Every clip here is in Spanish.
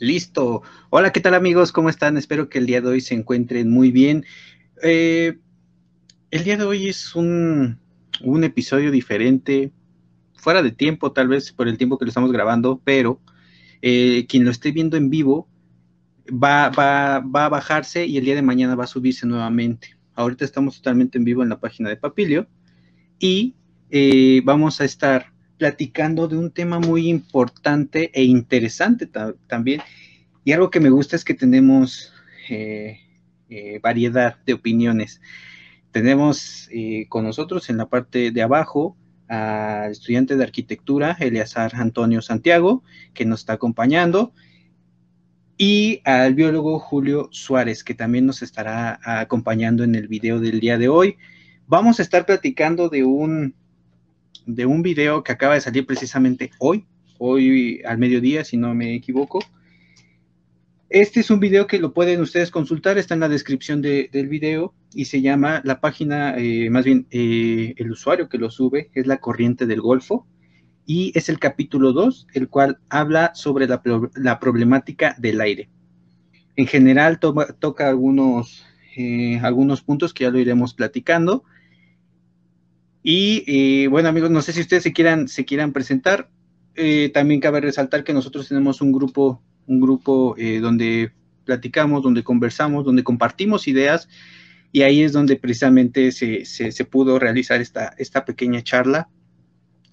Listo. Hola, ¿qué tal amigos? ¿Cómo están? Espero que el día de hoy se encuentren muy bien. Eh, el día de hoy es un, episodio diferente, fuera de tiempo tal vez por el tiempo que lo estamos grabando, pero eh, quien lo esté viendo en vivo va, a bajarse y el día de mañana va a subirse nuevamente. Ahorita estamos totalmente en vivo en la página de Papilio y eh, vamos a estar platicando de un tema muy importante e interesante también. Y algo que me gusta es que tenemos eh, eh, variedad de opiniones. Tenemos eh, con nosotros en la parte de abajo al estudiante de arquitectura, Eleazar Antonio Santiago, que nos está acompañando, y al biólogo Julio Suárez, que también nos estará acompañando en el video del día de hoy. Vamos a estar platicando de un de un video que acaba de salir precisamente hoy, hoy al mediodía, si no me equivoco. Este es un video que lo pueden ustedes consultar, está en la descripción del video y se llama la página, eh, más bien eh, el usuario que lo sube es la corriente del Golfo y es el capítulo 2, el cual habla sobre la, problemática del aire. En general toca algunos, eh, algunos puntos que ya lo iremos platicando y eh, bueno, amigos, no sé si ustedes se quieran, se quieran presentar. Eh, también cabe resaltar que nosotros tenemos un grupo, un grupo eh, donde platicamos, donde conversamos, donde compartimos ideas, y ahí es donde precisamente se, se, pudo realizar esta, esta pequeña charla,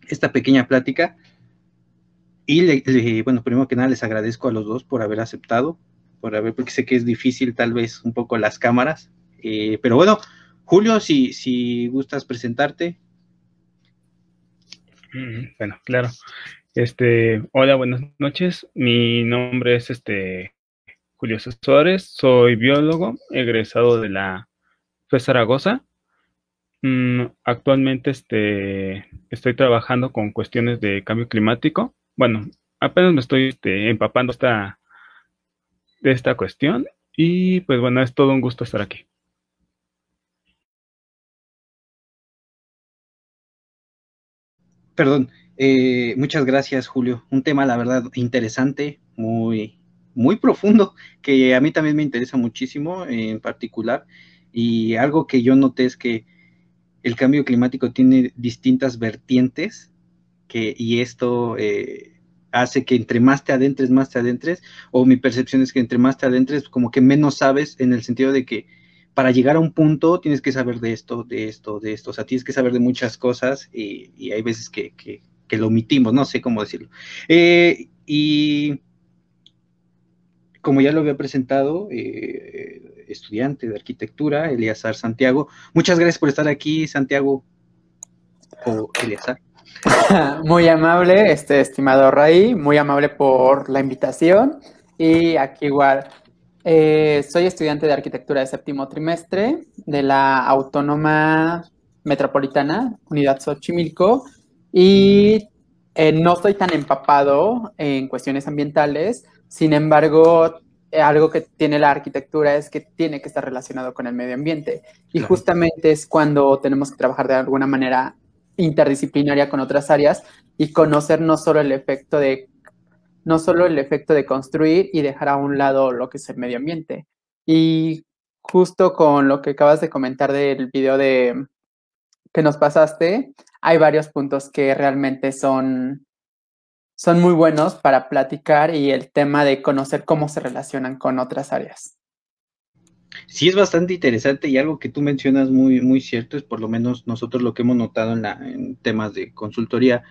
esta pequeña plática. Y bueno, primero que nada les agradezco a los dos por haber aceptado, por haber, porque sé que es difícil tal vez un poco las cámaras, pero bueno, Julio, si, si gustas presentarte. Mm, bueno, claro. Este, hola, buenas noches. Mi nombre es este Julio Suárez, soy biólogo, egresado de la FE Zaragoza. Mm, actualmente este, estoy trabajando con cuestiones de cambio climático. Bueno, apenas me estoy este, empapando esta, de esta cuestión y pues bueno, es todo un gusto estar aquí. Perdón, eh, muchas gracias, Julio. Un tema, la verdad, interesante, muy, muy profundo, que a mí también me interesa muchísimo en particular. Y algo que yo noté es que el cambio climático tiene distintas vertientes, que, y esto eh, hace que entre más te adentres, más te adentres, o mi percepción es que entre más te adentres, como que menos sabes en el sentido de que para llegar a un punto tienes que saber de esto, de esto, de esto, o sea, tienes que saber de muchas cosas y, hay veces que, lo omitimos, no sé cómo decirlo. Eh, y como ya lo había presentado, eh, estudiante de arquitectura, Eliazar Santiago. Muchas gracias por estar aquí, Santiago o Eliazar. Muy amable, este estimado Ray, muy amable por la invitación. Y aquí igual eh, soy estudiante de arquitectura de séptimo trimestre de la Autónoma Metropolitana, Unidad Xochimilco, y eh, no estoy tan empapado en cuestiones ambientales, sin embargo, algo que tiene la arquitectura es que tiene que estar relacionado con el medio ambiente, y justamente es cuando tenemos que trabajar de alguna manera interdisciplinaria con otras áreas y conocer no solo el efecto de no solo el efecto de construir y dejar a un lado lo que es el medio ambiente. Y justo con lo que acabas de comentar del video de que nos pasaste, hay varios puntos que realmente son, son muy buenos para platicar y el tema de conocer cómo se relacionan con otras áreas. Sí, es bastante interesante y algo que tú mencionas muy, muy cierto, es por lo menos nosotros lo que hemos notado en, en temas de consultoría,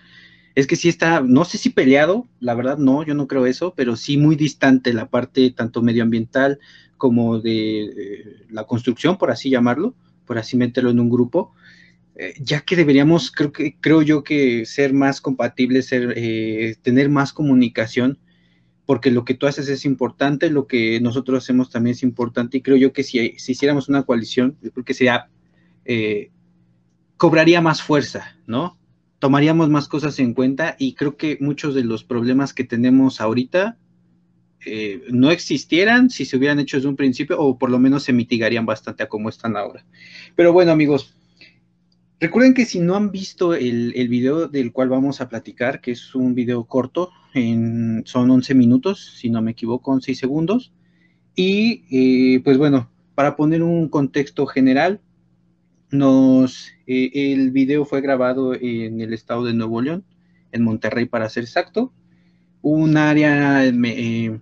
es que sí está, no sé si peleado, la verdad no, yo no creo eso, pero sí muy distante la parte tanto medioambiental como de eh, la construcción, por así llamarlo, por así meterlo en un grupo, eh, ya que deberíamos, creo que creo yo que ser más compatibles, ser, eh, tener más comunicación, porque lo que tú haces es importante, lo que nosotros hacemos también es importante, y creo yo que si, si hiciéramos una coalición, porque sería, cobraría más fuerza, ¿no? Tomaríamos más cosas en cuenta y creo que muchos de los problemas que tenemos ahorita eh, no existieran si se hubieran hecho desde un principio o por lo menos se mitigarían bastante a cómo están ahora. Pero bueno amigos, Recuerden que si no han visto el, video del cual vamos a platicar, que es un video corto, son 11 minutos, si no me equivoco, 11 segundos. Y eh, pues bueno, para poner un contexto general, nos, eh, el video fue grabado en el estado de Nuevo León, en Monterrey para ser exacto, un área eh,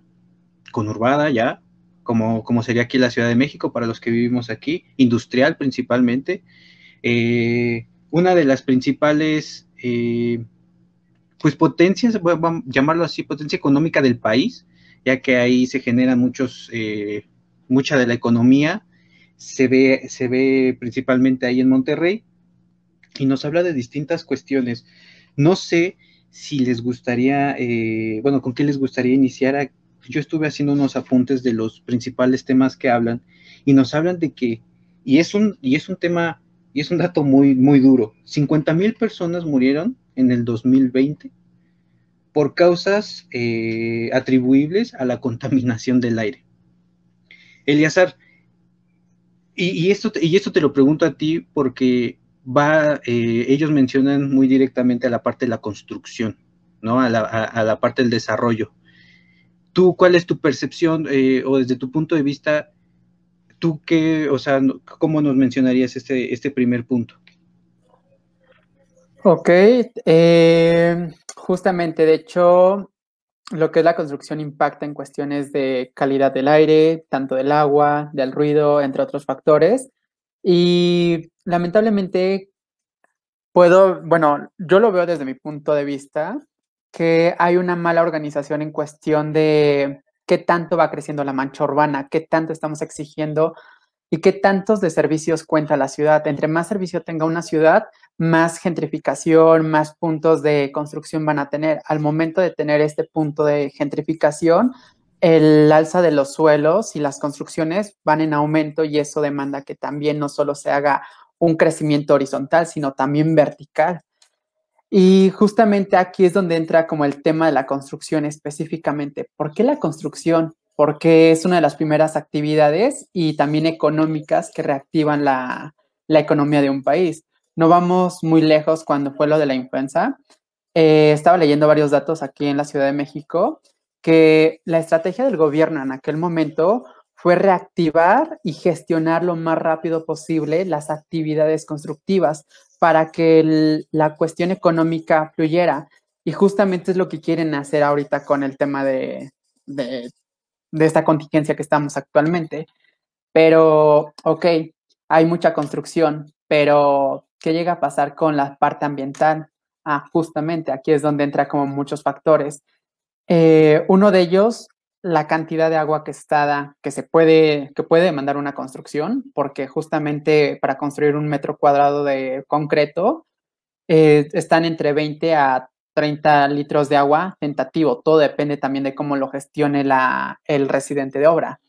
conurbada ya, como, sería aquí la Ciudad de México para los que vivimos aquí, industrial principalmente, eh, una de las principales, eh, pues potencias, vamos a llamarlo así, potencia económica del país, ya que ahí se generan muchos, eh, mucha de la economía, se ve, se ve principalmente ahí en Monterrey, y nos habla de distintas cuestiones. No sé si les gustaría, bueno, con qué les gustaría iniciar. Yo estuve haciendo unos apuntes de los principales temas que hablan, y nos hablan de que, y es un, y es un tema y es un dato muy, muy duro. 50 mil personas murieron en el 2020 por causas eh, atribuibles a la contaminación del aire. Eliazar, y, esto, y esto te lo pregunto a ti porque va, eh, ellos mencionan muy directamente a la parte de la construcción, ¿no? A la, parte del desarrollo. ¿Tú cuál es tu percepción eh, o desde tu punto de vista, ¿Tú qué, o sea, cómo nos mencionarías este, este primer punto? Ok, eh, justamente, de hecho, lo que es la construcción impacta en cuestiones de calidad del aire, tanto del agua, del ruido, entre otros factores. Y lamentablemente puedo, bueno, yo lo veo desde mi punto de vista, que hay una mala organización en cuestión de qué tanto va creciendo la mancha urbana, qué tanto estamos exigiendo y qué tantos de servicios cuenta la ciudad. Entre más servicio tenga una ciudad, más gentrificación, más puntos de construcción van a tener. Al momento de tener este punto de gentrificación, el alza de los suelos y las construcciones van en aumento y eso demanda que también no solo se haga un crecimiento horizontal, sino también vertical. Y justamente aquí es donde entra como el tema de la construcción específicamente. ¿Por qué la construcción? Porque es una de las primeras actividades y también económicas que reactivan la, economía de un país. No vamos muy lejos cuando fue lo de la influenza. Eh, estaba leyendo varios datos aquí en la Ciudad de México que la estrategia del gobierno en aquel momento fue reactivar y gestionar lo más rápido posible las actividades constructivas para que la cuestión económica fluyera. Y justamente es lo que quieren hacer ahorita con el tema de, de, esta contingencia que estamos actualmente. Pero, ok, hay mucha construcción, pero ¿qué llega a pasar con la parte ambiental? Ah, justamente aquí es donde entra como muchos factores. Eh, uno de ellos la cantidad de agua que está, que se puede, que puede demandar una construcción, porque justamente para construir un metro cuadrado de concreto eh, están entre 20 a 30 litros de agua tentativo. Todo depende también de cómo lo gestione la, el residente de obra.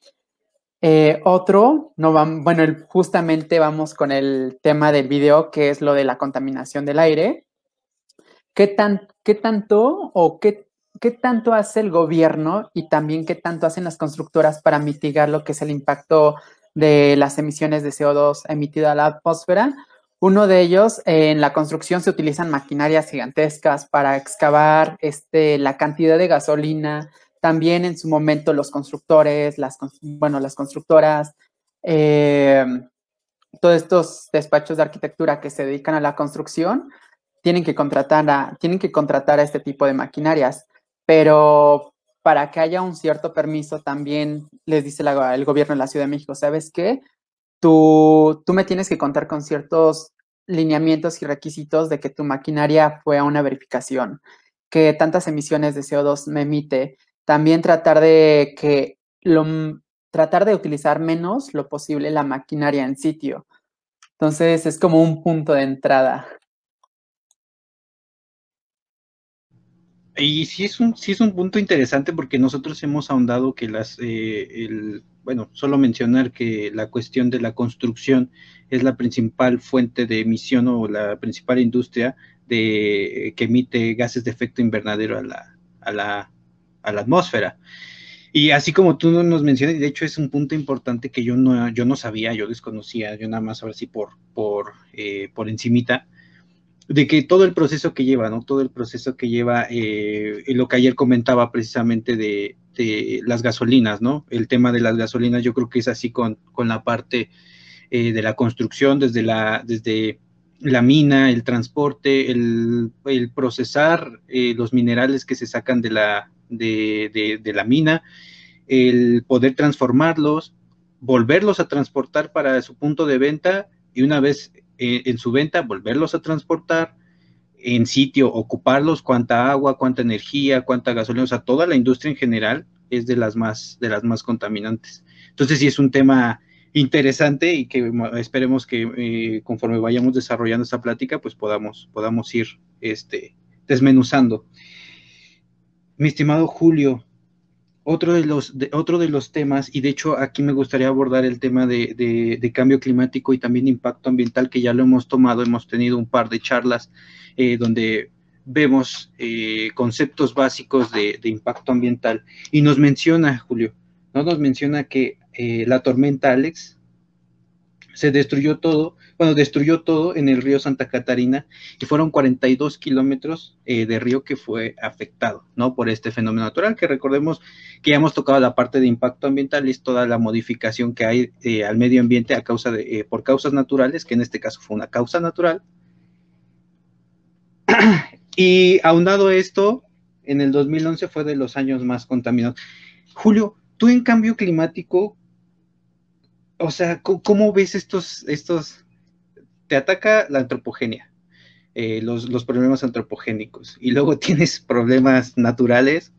Eh, otro, no bueno, justamente vamos con el tema del video, que es lo de la contaminación del aire. ¿Qué, tan, qué tanto o qué ¿qué tanto hace el gobierno y también qué tanto hacen las constructoras para mitigar lo que es el impacto de las emisiones de CO2 emitidas a la atmósfera? Uno de ellos, en la construcción se utilizan maquinarias gigantescas para excavar este, la cantidad de gasolina. También en su momento los constructores, las, bueno, las constructoras, eh, todos estos despachos de arquitectura que se dedican a la construcción, tienen que contratar a, tienen que contratar a este tipo de maquinarias pero para que haya un cierto permiso también les dice el gobierno de la Ciudad de México, ¿sabes qué? Tú, tú me tienes que contar con ciertos lineamientos y requisitos de que tu maquinaria fue a una verificación, que tantas emisiones de CO2 me emite, también tratar de que lo, tratar de utilizar menos lo posible la maquinaria en sitio. Entonces es como un punto de entrada. Y sí es un, sí es un punto interesante porque nosotros hemos ahondado que las, eh, el, bueno, solo mencionar que la cuestión de la construcción es la principal fuente de emisión o la principal industria de, que emite gases de efecto invernadero a la, a la, a la atmósfera. Y así como tú nos mencionas, de hecho es un punto importante que yo no, yo no sabía, yo desconocía, yo nada más ahora sí por, por, eh, por encimita, de que todo el proceso que lleva, ¿no? Todo el proceso que lleva, eh, lo que ayer comentaba precisamente de, las gasolinas, ¿no? El tema de las gasolinas, yo creo que es así con, con la parte eh, de la construcción, desde la, desde la mina, el transporte, el, procesar eh, los minerales que se sacan de la, de, de, la mina, el poder transformarlos, volverlos a transportar para su punto de venta y una vez eh, en su venta, volverlos a transportar en sitio, ocuparlos, cuánta agua, cuánta energía, cuánta gasolina, o sea, toda la industria en general es de las más, de las más contaminantes. Entonces sí es un tema interesante y que esperemos que eh, conforme vayamos desarrollando esta plática, pues podamos, podamos ir este, desmenuzando. Mi estimado Julio, otro de, los, otro de los temas, y de hecho aquí me gustaría abordar el tema de, cambio climático y también impacto ambiental, que ya lo hemos tomado, hemos tenido un par de charlas eh, donde vemos eh, conceptos básicos de, impacto ambiental. Y nos menciona, Julio, ¿no? nos menciona que eh, la tormenta Alex se destruyó todo, bueno, destruyó todo en el río Santa Catarina y fueron 42 kilómetros eh, de río que fue afectado, ¿no? Por este fenómeno natural, que recordemos que ya hemos tocado la parte de impacto ambiental, es toda la modificación que hay eh, al medio ambiente a causa de, por causas naturales, que en este caso fue una causa natural. y aunado esto, en el 2011 fue de los años más contaminados. Julio, tú en cambio climático, o sea, ¿cómo, ves estos, estos, te ataca la antropogenia, eh, los, problemas antropogénicos, y luego tienes problemas naturales?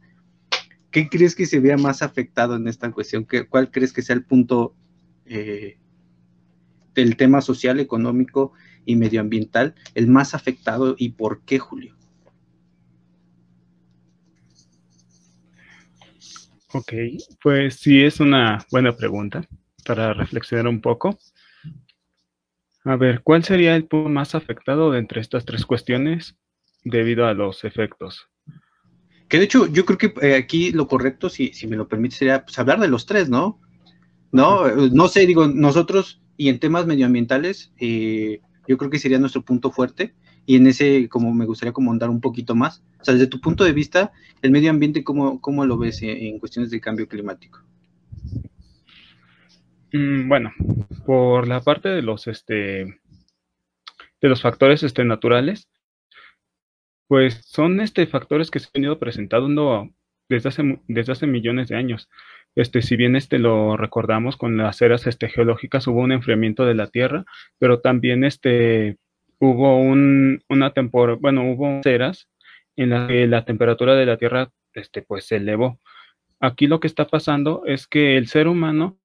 ¿Qué crees que se vea más afectado en esta cuestión? ¿Cuál crees que sea el punto eh, del tema social, económico y medioambiental el más afectado y por qué, Julio? Ok, pues sí es una buena pregunta para reflexionar un poco. A ver, ¿cuál sería el punto más afectado de entre estas tres cuestiones debido a los efectos? Que de hecho, yo creo que eh, aquí lo correcto, si, si me lo permite, sería pues, hablar de los tres, ¿no? No, no sé, digo, nosotros y en temas medioambientales, eh, yo creo que sería nuestro punto fuerte y en ese, como me gustaría como andar un poquito más. O sea, desde tu punto de vista, el medio ambiente, ¿cómo, cómo lo ves en cuestiones de cambio climático? Mm, bueno, por la parte de los, este, de los factores este, naturales, pues son este, factores que se han ido presentando desde hace, desde hace millones de años. Este, si bien este lo recordamos con las eras este, geológicas, hubo un enfriamiento de la Tierra, pero también este, hubo un, una temporada, bueno, hubo eras en las que la temperatura de la Tierra este, pues, se elevó. Aquí lo que está pasando es que el ser humano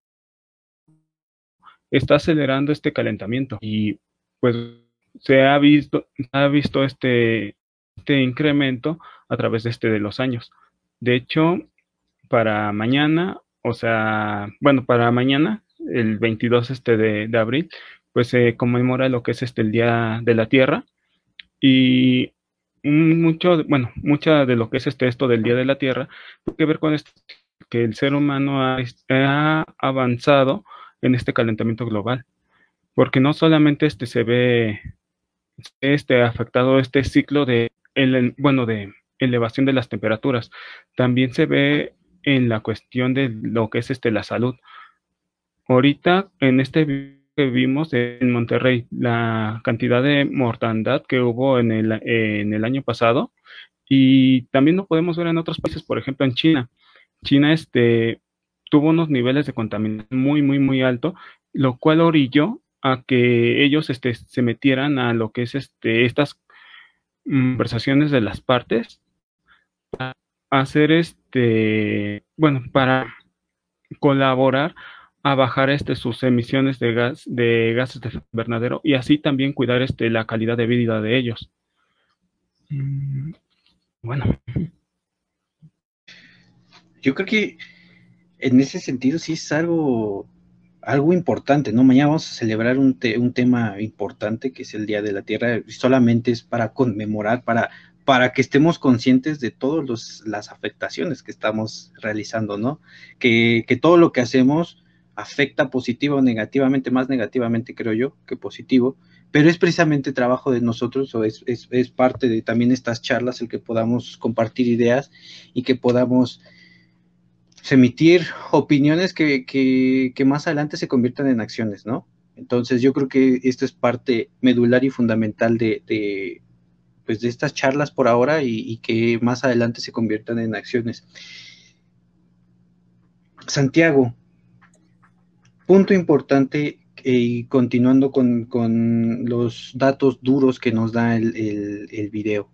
está acelerando este calentamiento y pues se ha visto, ha visto este, este incremento a través de, este, de los años. De hecho, para mañana, o sea, bueno, para mañana, el 22 este de, abril, pues se conmemora lo que es este el Día de la Tierra. Y mucho, bueno, mucha de lo que es este esto del Día de la Tierra tiene que ver con esto, que el ser humano ha, ha avanzado en este calentamiento global, porque no solamente este se ve este afectado este ciclo de el, bueno de elevación de las temperaturas, también se ve en la cuestión de lo que es este la salud. Ahorita en este que vimos en Monterrey, la cantidad de mortandad que hubo en el, en el año pasado y también lo podemos ver en otros países, por ejemplo en China. China este tuvo unos niveles de contaminación muy, muy, muy alto, lo cual orilló a que ellos este, se metieran a lo que es este, estas conversaciones de las partes hacer este, bueno, para colaborar a bajar este, sus emisiones de, gas, de gases de invernadero y así también cuidar este, la calidad de vida de ellos. Mm, bueno. Yo creo que en ese sentido sí es algo, algo importante, ¿no? Mañana vamos a celebrar un, un tema importante que es el Día de la Tierra, solamente es para conmemorar, para, para que estemos conscientes de todas las afectaciones que estamos realizando, ¿no? Que, todo lo que hacemos afecta positivo o negativamente, más negativamente creo yo que positivo, pero es precisamente trabajo de nosotros o es, parte de también estas charlas el que podamos compartir ideas y que podamos emitir opiniones que, que, más adelante se conviertan en acciones, ¿no? Entonces yo creo que esto es parte medular y fundamental de pues de estas charlas por ahora y, que más adelante se conviertan en acciones. Santiago, punto importante eh, y continuando con, los datos duros que nos da el, el, video.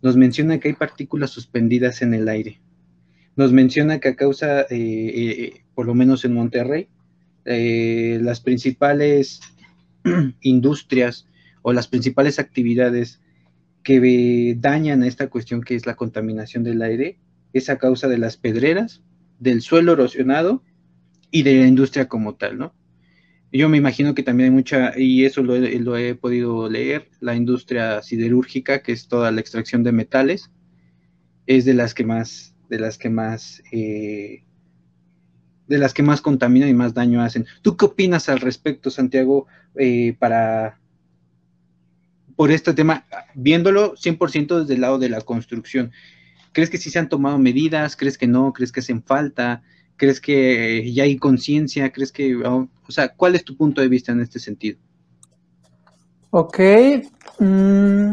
Nos menciona que hay partículas suspendidas en el aire. Nos menciona que a causa, eh, eh, por lo menos en Monterrey, las principales industrias o las principales actividades que dañan esta cuestión que es la contaminación del aire es a causa de las pedreras, del suelo erosionado y de la industria como tal, ¿no? Yo me imagino que también hay mucha, y eso lo he, podido leer, la industria siderúrgica, que es toda la extracción de metales, es de las que más, de las que más, eh, de las que más contaminan y más daño hacen. ¿Tú qué opinas al respecto, Santiago, eh, para, por este tema, viéndolo 100% desde el lado de la construcción. ¿Crees que sí se han tomado medidas? ¿Crees que no? ¿Crees que hacen falta? ¿Crees que ya hay conciencia? ¿Crees que, oh, o sea, cuál es tu punto de vista en este sentido? Ok. Mm,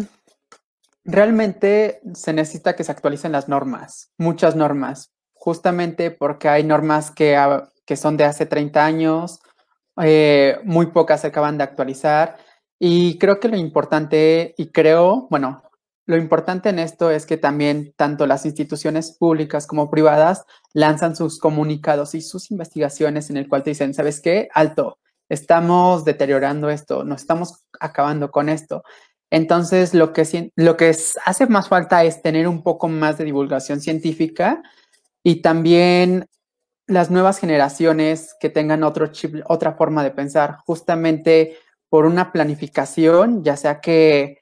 realmente se necesita que se actualicen las normas, muchas normas, justamente porque hay normas que, que son de hace 30 años, eh, muy pocas se acaban de actualizar y creo que lo importante, y creo, bueno, lo importante en esto es que también tanto las instituciones públicas como privadas lanzan sus comunicados y sus investigaciones en el cual te dicen, ¿sabes qué? Alto, estamos deteriorando esto, no estamos acabando con esto. Entonces, lo que, lo que hace más falta es tener un poco más de divulgación científica y también las nuevas generaciones que tengan otro chip, otra forma de pensar. Justamente por una planificación, ya sea que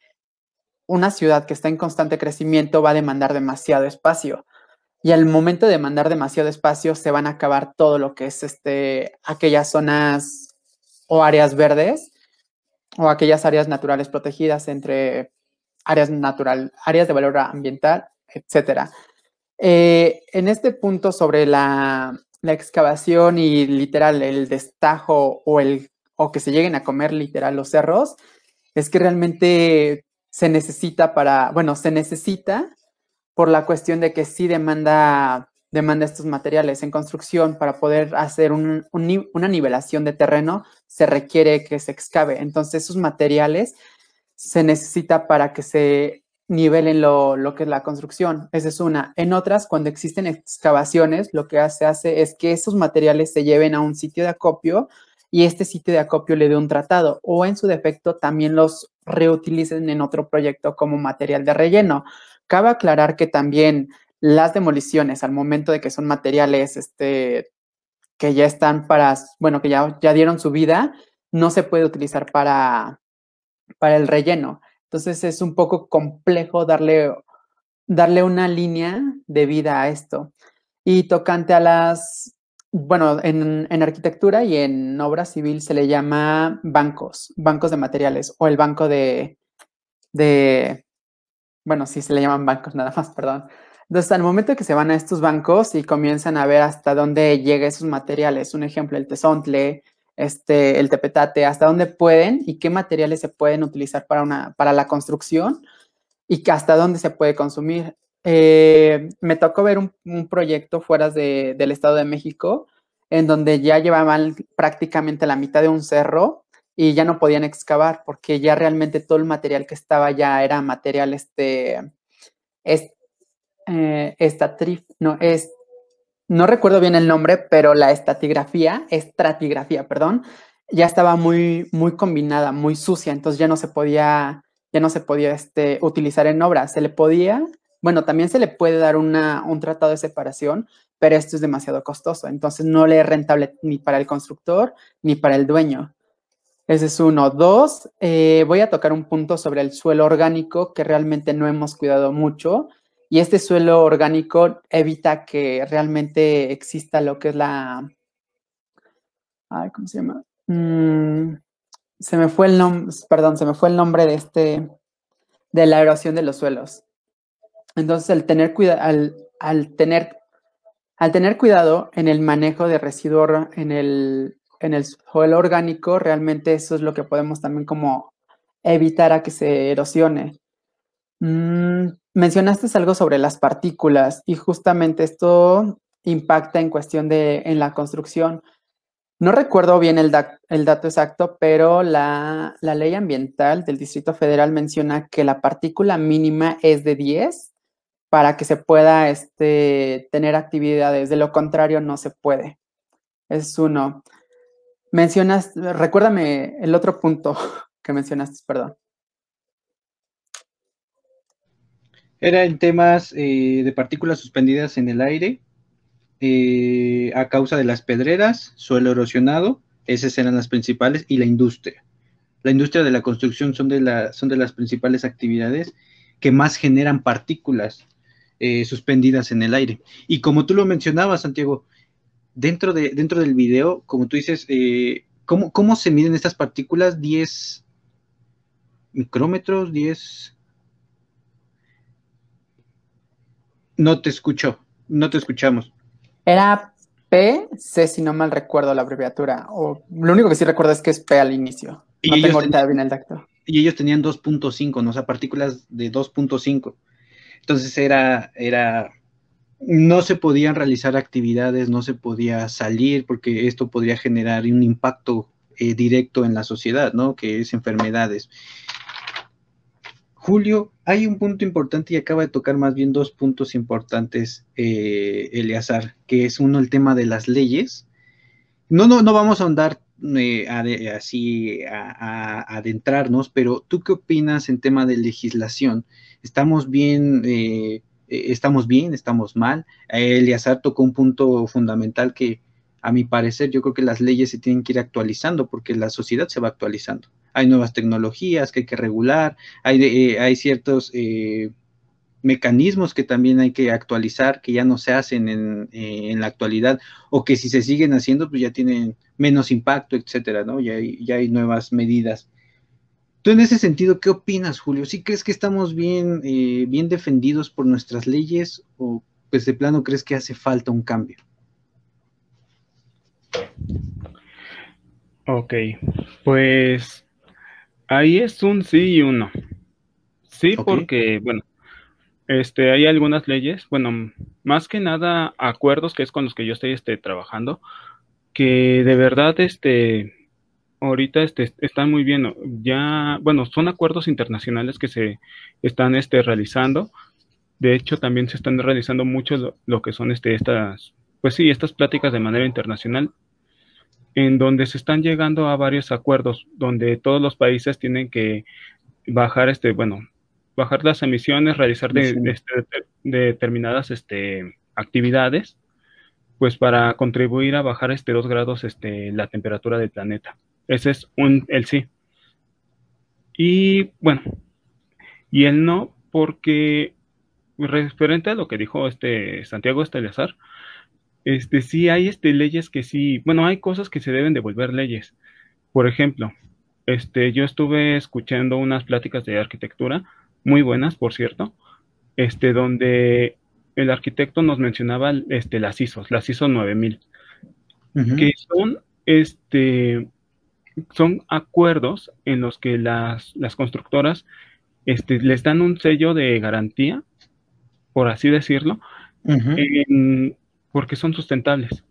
una ciudad que está en constante crecimiento va a demandar demasiado espacio. Y al momento de demandar demasiado espacio, se van a acabar todo lo que es este, aquellas zonas o áreas verdes o aquellas áreas naturales protegidas entre áreas natural, áreas de valor ambiental, etcétera. Eh, en este punto sobre la, la excavación y literal el destajo o el o que se lleguen a comer literal los cerros, es que realmente se necesita para, bueno, se necesita por la cuestión de que sí demanda, demanda estos materiales en construcción para poder hacer una nivelación de terreno, se requiere que se excave. Entonces, esos materiales se necesita para que se nivelen lo, lo, que es la construcción. Esa es una. En otras, cuando existen excavaciones, lo que se hace es que esos materiales se lleven a un sitio de acopio y este sitio de acopio le dé un tratado o en su defecto también los reutilicen en otro proyecto como material de relleno. Cabe aclarar que también las demoliciones al momento de que son materiales este, que ya están para, bueno, que ya, ya dieron su vida, no se puede utilizar para, para el relleno. Entonces es un poco complejo darle, darle una línea de vida a esto. Y tocante a las bueno, en, arquitectura y en obra civil se le llama bancos, bancos de materiales o el banco de, de, bueno, sí se le llaman bancos nada más, perdón. Entonces, al momento que se van a estos bancos y comienzan a ver hasta dónde llega esos materiales, un ejemplo, el tesontle, este, el tepetate, hasta dónde pueden y qué materiales se pueden utilizar para, una, para la construcción y hasta dónde se puede consumir. Eh, me tocó ver un, proyecto fuera del Estado de México en donde ya llevaban prácticamente la mitad de un cerro y ya no podían excavar porque ya realmente todo el material que estaba ya era material este, es, eh, no, es, no recuerdo bien el nombre, pero la estatigrafía, estratigrafía, perdón, ya estaba muy, muy combinada, muy sucia, entonces ya no se podía, ya no se podía este, utilizar en obra, se le podía bueno, también se le puede dar una, un tratado de separación, pero esto es demasiado costoso, entonces no le es rentable ni para el constructor ni para el dueño. Ese es uno. Dos, eh, voy a tocar un punto sobre el suelo orgánico que realmente no hemos cuidado mucho. Y este suelo orgánico evita que realmente exista lo que es la... Ay, ¿cómo se llama? Mm, se me fue el nombre, perdón, se me fue el nombre de este, de la erosión de los suelos. Entonces, al tener, cuidado en el manejo de residuos en el, suelo orgánico, realmente eso es lo que podemos también como evitar a que se erosione. Mm, mencionaste algo sobre las partículas y justamente esto impacta en cuestión de en la construcción. No recuerdo bien el, dato exacto, pero la, ley ambiental del Distrito Federal menciona que la partícula mínima es de 10 para que se pueda este, tener actividades. De lo contrario, no se puede. Es uno. Mencionas, recuérdame el otro punto que mencionaste, perdón. Era en temas eh, de partículas suspendidas en el aire eh, a causa de las pedreras, suelo erosionado, esas eran las principales, y la industria. La industria de la construcción son de, son de las principales actividades que más generan partículas eh, suspendidas en el aire. Y como tú lo mencionabas, Santiago, dentro, de, dentro del video, como tú dices, eh, ¿cómo, ¿cómo, se miden estas partículas? 10 micrómetros, 10... No te escucho, no te escuchamos. Era P, C si no mal recuerdo la abreviatura, o lo único que sí recuerdo es que es P al inicio. No y tengo ahorita bien el. Y ellos tenían 2.5, ¿no? O sea, partículas de 2.5. Entonces era, era no se podían realizar actividades, no se podía salir porque esto podría generar un impacto eh, directo en la sociedad, ¿no? Que es enfermedades. Julio, hay un punto importante y acaba de tocar más bien dos puntos importantes, eh, Eleazar, que es uno el tema de las leyes. No, no, no vamos a ahondar eh, así a, a, adentrarnos, pero ¿tú qué opinas en tema de legislación? ¿Estamos bien? Eh, eh, estamos bien, estamos mal. Eliazar tocó un punto fundamental que, a mi parecer, yo creo que las leyes se tienen que ir actualizando porque la sociedad se va actualizando. Hay nuevas tecnologías que hay que regular, hay, eh, hay ciertos eh, mecanismos que también hay que actualizar, que ya no se hacen en, en, la actualidad, o que si se siguen haciendo, pues ya tienen menos impacto, etcétera, ¿no? Hay, ya hay nuevas medidas Tú en ese sentido, ¿qué opinas, Julio? ¿Sí crees que estamos bien, eh, bien defendidos por nuestras leyes o pues de plano crees que hace falta un cambio? Ok, pues ahí es un sí y un no. Sí, okay. porque, bueno, este, hay algunas leyes, bueno, más que nada acuerdos, que es con los que yo estoy este, trabajando, que de verdad este, ahorita este, están muy bien. Ya, bueno, son acuerdos internacionales que se están este, realizando. De hecho, también se están realizando mucho lo, lo, que son este, estas, pues sí, estas pláticas de manera internacional, en donde se están llegando a varios acuerdos, donde todos los países tienen que bajar, este, bueno, bajar las emisiones, realizar de, sí. este, de determinadas este, actividades, pues para contribuir a bajar este 2 grados este, la temperatura del planeta. Ese es un, el sí. Y bueno, y el no, porque referente a lo que dijo este Santiago Estelazar, este sí hay este leyes que sí, bueno, hay cosas que se deben de volver leyes. Por ejemplo, este yo estuve escuchando unas pláticas de arquitectura muy buenas, por cierto, este donde el arquitecto nos mencionaba este las ISOs, las ISO 9000, uh -huh. que son este son acuerdos en los que las, las constructoras este, les dan un sello de garantía, por así decirlo, uh -huh. en, porque son sustentables.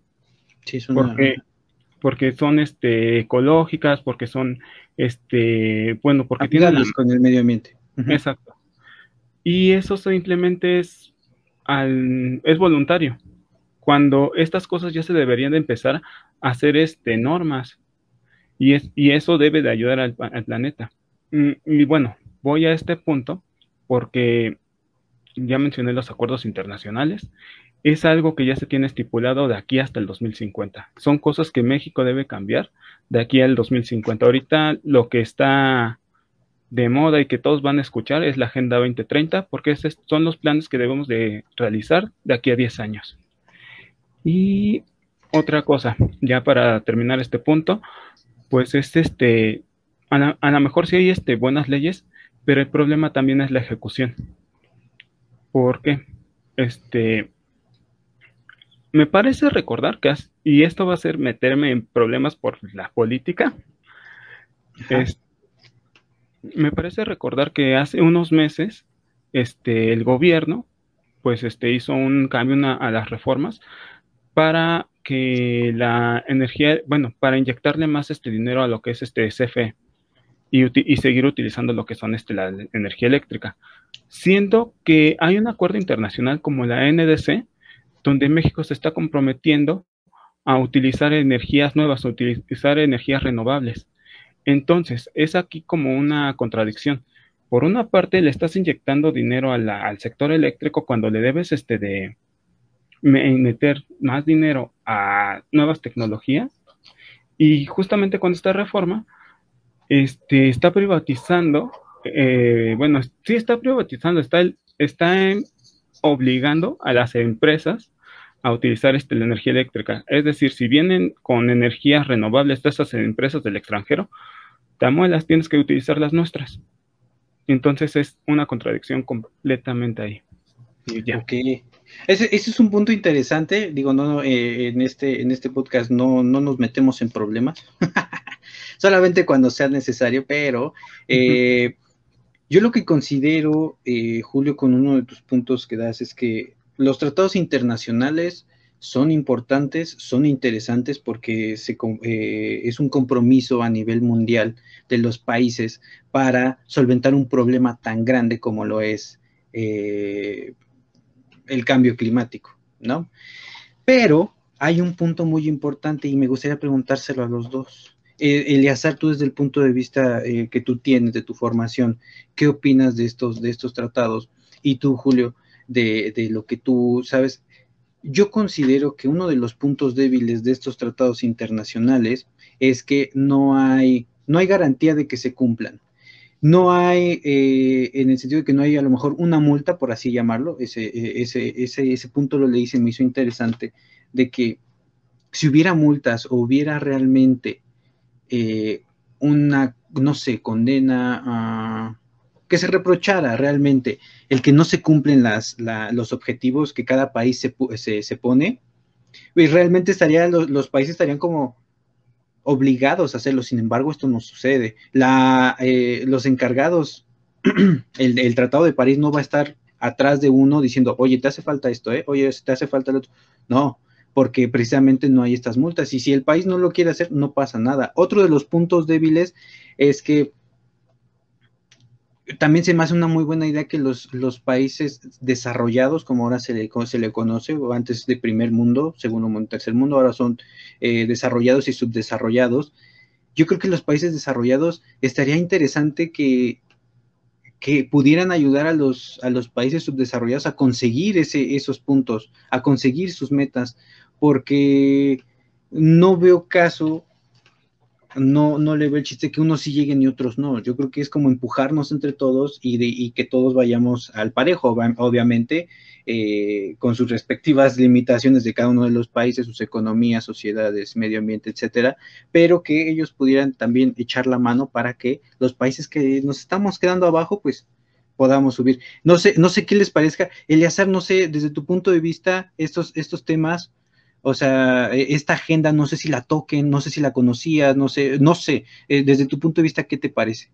Sí, son porque, porque son este, ecológicas, porque son, este, bueno, porque tienen... La... con el medio ambiente. Uh -huh. Exacto. Y eso simplemente es, al, es voluntario. Cuando estas cosas ya se deberían de empezar a hacer este, normas y, es, y eso debe de ayudar al, planeta. Mm, y bueno, voy a este punto porque ya mencioné los acuerdos internacionales, es algo que ya se tiene estipulado de aquí hasta el 2050. Son cosas que México debe cambiar de aquí al 2050. Ahorita lo que está de moda y que todos van a escuchar es la Agenda 2030, porque esos son los planes que debemos de realizar de aquí a 10 años. Y otra cosa, ya para terminar este punto, pues es este, a, lo mejor sí hay este, buenas leyes, pero el problema también es la ejecución. ¿Por qué? Este, me parece recordar que, y esto va a ser meterme en problemas por la política, me parece recordar que hace unos meses este, el gobierno pues este, hizo un cambio a las reformas para que la energía, bueno, para inyectarle más este dinero a lo que es este CFE y, y seguir utilizando lo que son este, la energía eléctrica. Siendo que hay un acuerdo internacional como la NDC, donde México se está comprometiendo a utilizar energías nuevas, a utilizar energías renovables. Entonces, es aquí como una contradicción. Por una parte, le estás inyectando dinero al sector eléctrico cuando le debes este de meter más dinero a nuevas tecnologías. Y justamente con esta reforma, este, está privatizando, eh, bueno, sí está privatizando, está, está obligando a las empresas a utilizar este, la energía eléctrica. Es decir, si vienen con energías renovables de esas empresas del extranjero, las tienes que utilizar las nuestras. Entonces es una contradicción completamente ahí. Ok. Ese, es un punto interesante. Digo, no, eh, en, este, en este podcast no, no nos metemos en problemas. Solamente cuando sea necesario, pero eh, yo lo que considero, eh, Julio, con uno de tus puntos que das es que los tratados internacionales son importantes, son interesantes porque se, eh, es un compromiso a nivel mundial de los países para solventar un problema tan grande como lo es eh, el cambio climático, ¿no? Pero hay un punto muy importante y me gustaría preguntárselo a los dos. Eh, Eliazar, tú desde el punto de vista que tú tienes de tu formación, ¿qué opinas de estos, de estos tratados? Y tú, Julio, de, de lo que tú sabes, yo considero que uno de los puntos débiles de estos tratados internacionales es que no hay, no hay garantía de que se cumplan. No hay, eh, en el sentido de que no hay a lo mejor una multa, por así llamarlo, ese, e, ese, ese, ese punto lo leí, se me hizo interesante, de que si hubiera multas o hubiera realmente eh, una, no sé, condena a que se reprochara realmente el que no se cumplen las, los objetivos que cada país se, se, pone, y realmente estaría, los, países estarían como obligados a hacerlo, sin embargo esto no sucede. La, eh, los encargados, el, el, Tratado de París no va a estar atrás de uno diciendo, oye, te hace falta esto, ¿eh? oye, te hace falta el otro. No, porque precisamente no hay estas multas. Y si el país no lo quiere hacer, no pasa nada. Otro de los puntos débiles es que también se me hace una muy buena idea que los, los países desarrollados, como ahora se le, se le conoce, o antes de primer mundo, segundo mundo, tercer mundo, ahora son eh, desarrollados y subdesarrollados. Yo creo que los países desarrollados estaría interesante que, que pudieran ayudar a los, a los países subdesarrollados a conseguir ese, esos puntos, a conseguir sus metas, porque no veo caso no, no le veo el chiste que unos sí lleguen y otros no. Yo creo que es como empujarnos entre todos y, que todos vayamos al parejo, obviamente, eh, con sus respectivas limitaciones de cada uno de los países, sus economías, sociedades, medio ambiente, etcétera, pero que ellos pudieran también echar la mano para que los países que nos estamos quedando abajo, pues podamos subir. No sé, no sé qué les parezca. Eliazar, no sé, desde tu punto de vista, estos, estos temas o sea, e, esta agenda no sé si la toquen, no sé si la conocías, no sé, no sé, eh, desde tu punto de vista, ¿qué te parece?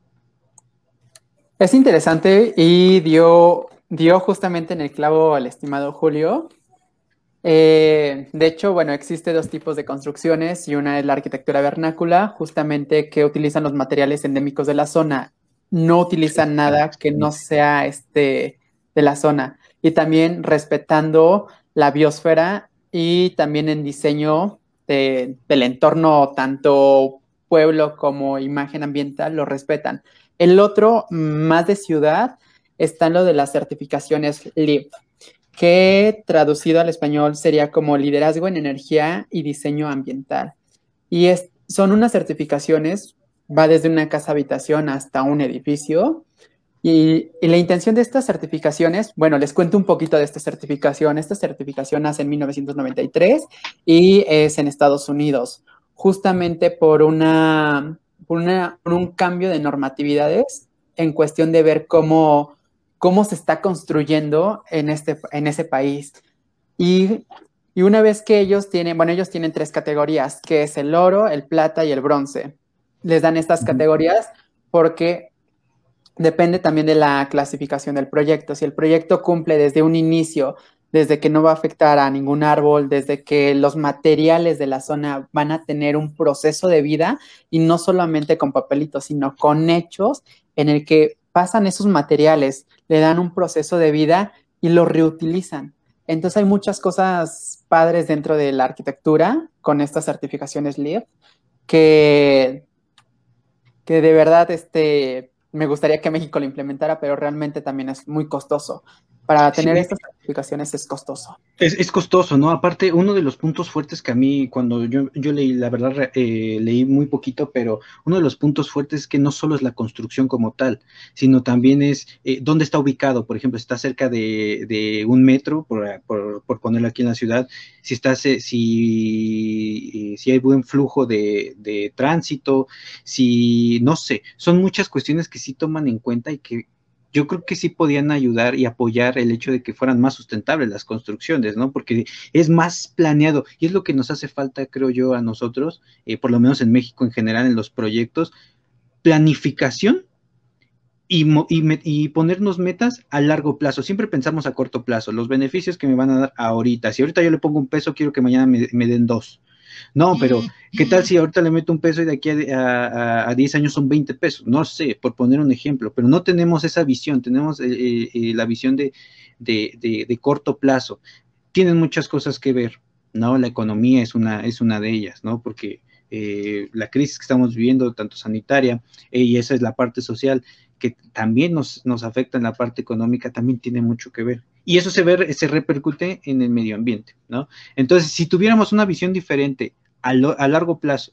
Es interesante y dio, dio justamente en el clavo al estimado Julio. Eh, de hecho, bueno, existe dos tipos de construcciones y una es la arquitectura vernácula, justamente que utilizan los materiales endémicos de la zona, no utilizan nada que no sea este de la zona y también respetando la biosfera y también en diseño del entorno, tanto pueblo como imagen ambiental, lo respetan. El otro, más de ciudad, está lo de las certificaciones LEED, que traducido al español sería como liderazgo en energía y diseño ambiental. Y son unas certificaciones, va desde una casa habitación hasta un edificio. Y, y, la intención de estas certificaciones, bueno, les cuento un poquito de esta certificación. Esta certificación nace en 1993 y es en Estados Unidos, justamente por, una, por, una, por un cambio de normatividades en cuestión de ver cómo cómo se está construyendo en, este, en ese país. Y, una vez que ellos tienen, bueno, ellos tienen tres categorías, que es el oro, el plata y el bronce. Les dan estas categorías porque depende también de la clasificación del proyecto. Si el proyecto cumple desde un inicio, desde que no va a afectar a ningún árbol, desde que los materiales de la zona van a tener un proceso de vida y no solamente con papelitos, sino con hechos en el que pasan esos materiales, le dan un proceso de vida y lo reutilizan. Entonces hay muchas cosas padres dentro de la arquitectura con estas certificaciones LEED que, que de verdad este, me gustaría que México lo implementara, pero realmente también es muy costoso para tener estas certificaciones es costoso. Es, costoso, ¿no? Aparte, uno de los puntos fuertes que a mí, cuando yo, yo leí, la verdad, eh, leí muy poquito, pero uno de los puntos fuertes es que no solo es la construcción como tal, sino también es eh, dónde está ubicado. Por ejemplo, está cerca de, un metro, por, por, ponerlo aquí en la ciudad, si, está, si, si hay buen flujo de, de tránsito, si, no sé, son muchas cuestiones que sí toman en cuenta y que yo creo que sí podían ayudar y apoyar el hecho de que fueran más sustentables las construcciones, ¿no? Porque es más planeado y es lo que nos hace falta, creo yo, a nosotros, eh, por lo menos en México en general, en los proyectos, planificación y, y, ponernos metas a largo plazo. Siempre pensamos a corto plazo, los beneficios que me van a dar ahorita. Si ahorita yo le pongo un peso, quiero que mañana me den dos. No, pero ¿qué tal si ahorita le meto un peso y de aquí a, 10 años son 20 pesos? No sé, por poner un ejemplo, pero no tenemos esa visión, tenemos eh, eh, eh, la visión de, de, corto plazo. Tienen muchas cosas que ver, ¿no? La economía es una, es una de ellas, ¿no? Porque la crisis que estamos viviendo, tanto sanitaria, y esa es la parte social, que también nos, nos afecta en la parte económica, también tiene mucho que ver y eso se, ve, se repercute en el medio ambiente, ¿no? Entonces, si tuviéramos una visión diferente a, largo plazo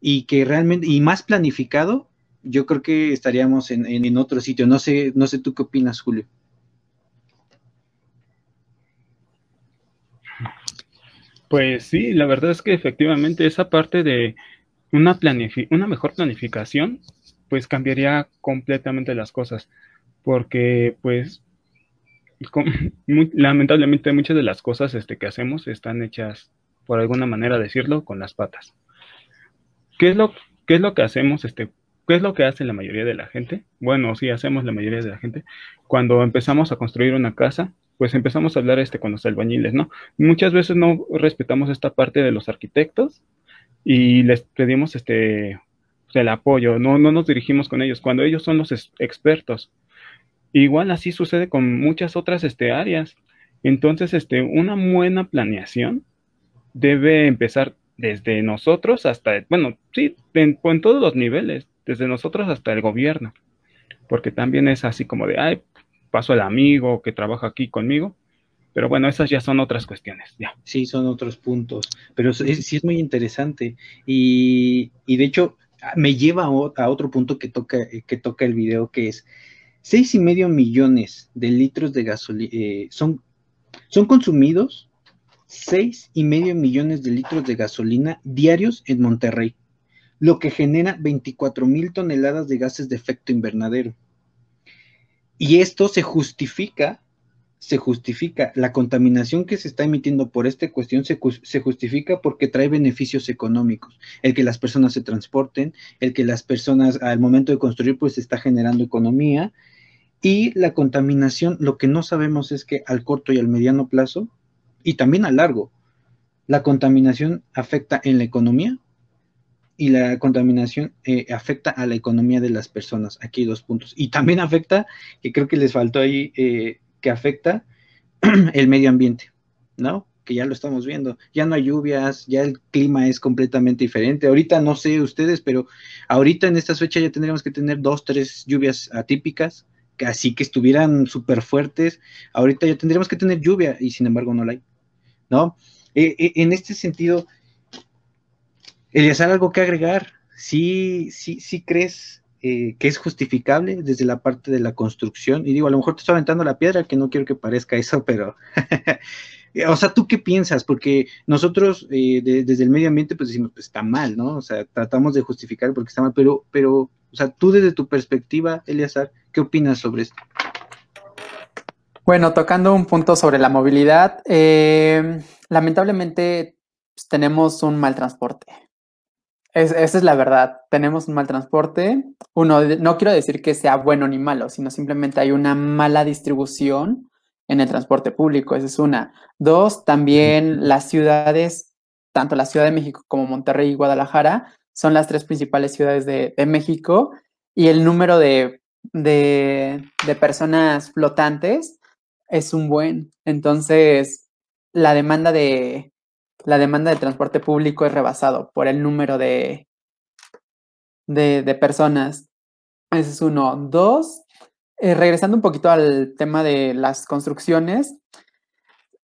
y que realmente, y más planificado, yo creo que estaríamos en, otro sitio. No sé, no sé tú qué opinas, Julio. Pues sí, la verdad es que efectivamente esa parte de una, una mejor planificación, pues cambiaría completamente las cosas, porque pues lamentablemente muchas de las cosas este, que hacemos están hechas, por alguna manera decirlo, con las patas. ¿Qué es lo, qué es lo que hacemos? Este, ¿Qué es lo que hace la mayoría de la gente? Bueno, sí, hacemos la mayoría de la gente. Cuando empezamos a construir una casa, pues empezamos a hablar este, con los albañiles, ¿no? Muchas veces no respetamos esta parte de los arquitectos y les pedimos el apoyo, no, no nos dirigimos con ellos, cuando ellos son los expertos Igual así sucede con muchas otras este, áreas. Entonces, este, una buena planeación debe empezar desde nosotros hasta, bueno, sí, en, todos los niveles, desde nosotros hasta el gobierno, porque también es así como de, ay, paso al amigo que trabaja aquí conmigo, pero bueno, esas ya son otras cuestiones, ya. Sí, son otros puntos, pero sí es muy interesante y, y de hecho me lleva a, otro punto que toca, que toca el video, que es Seis y medio millones de litros de gasolina eh, son, son consumidos seis y medio millones de litros de gasolina diarios en Monterrey, lo que genera 24 mil toneladas de gases de efecto invernadero. Y esto se justifica, se justifica, la contaminación que se está emitiendo por esta cuestión se, justifica porque trae beneficios económicos. El que las personas se transporten, el que las personas al momento de construir pues está generando economía y la contaminación, lo que no sabemos es que al corto y al mediano plazo, y también al largo, la contaminación afecta en la economía y la contaminación eh, afecta a la economía de las personas. Aquí hay dos puntos. Y también afecta, que creo que les faltó ahí, eh, que afecta el medio ambiente, ¿no? Que ya lo estamos viendo. Ya no hay lluvias, ya el clima es completamente diferente. Ahorita no sé ustedes, pero ahorita en estas fechas ya tendríamos que tener dos, tres lluvias atípicas así que estuvieran súper fuertes, ahorita ya tendríamos que tener lluvia y sin embargo no la hay, ¿no? Eh, eh, en este sentido, Eliazar, algo que agregar, sí, sí, sí crees eh, que es justificable desde la parte de la construcción, y digo, a lo mejor te estoy aventando la piedra, que no quiero que parezca eso, pero O sea, ¿tú qué piensas? Porque nosotros eh, desde el medio ambiente pues decimos, pues está mal, ¿no? O sea, tratamos de justificar porque está mal, pero, pero, o sea, tú desde tu perspectiva, Eliazar, ¿qué opinas sobre esto? Bueno, tocando un punto sobre la movilidad, eh, lamentablemente pues, tenemos un mal transporte. esa es la verdad, tenemos un mal transporte. Uno, no quiero decir que sea bueno ni malo, sino simplemente hay una mala distribución en el transporte público, esa es una. Dos, también las ciudades, tanto la Ciudad de México como Monterrey y Guadalajara, son las tres principales ciudades de, México y el número de, de, personas flotantes es un buen. Entonces, la demanda de, la demanda de transporte público es rebasado por el número de, de, de personas. Ese es uno. Dos, eh, regresando un poquito al tema de las construcciones,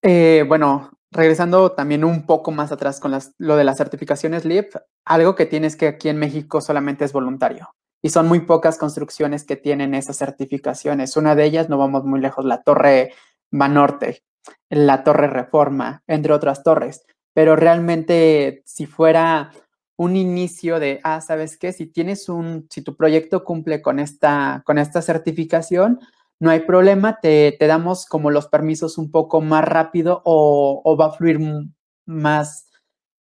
eh, bueno, regresando también un poco más atrás con lo de las certificaciones LEED, algo que tienes que aquí en México solamente es voluntario. Y son muy pocas construcciones que tienen esas certificaciones. Una de ellas, no vamos muy lejos, la Torre Banorte, la Torre Reforma, entre otras torres. Pero realmente, si fuera un inicio de, ah, ¿sabes qué? Si tienes un, si tu proyecto cumple con esta, con esta certificación, no hay problema, te, damos como los permisos un poco más rápido o, va a fluir más,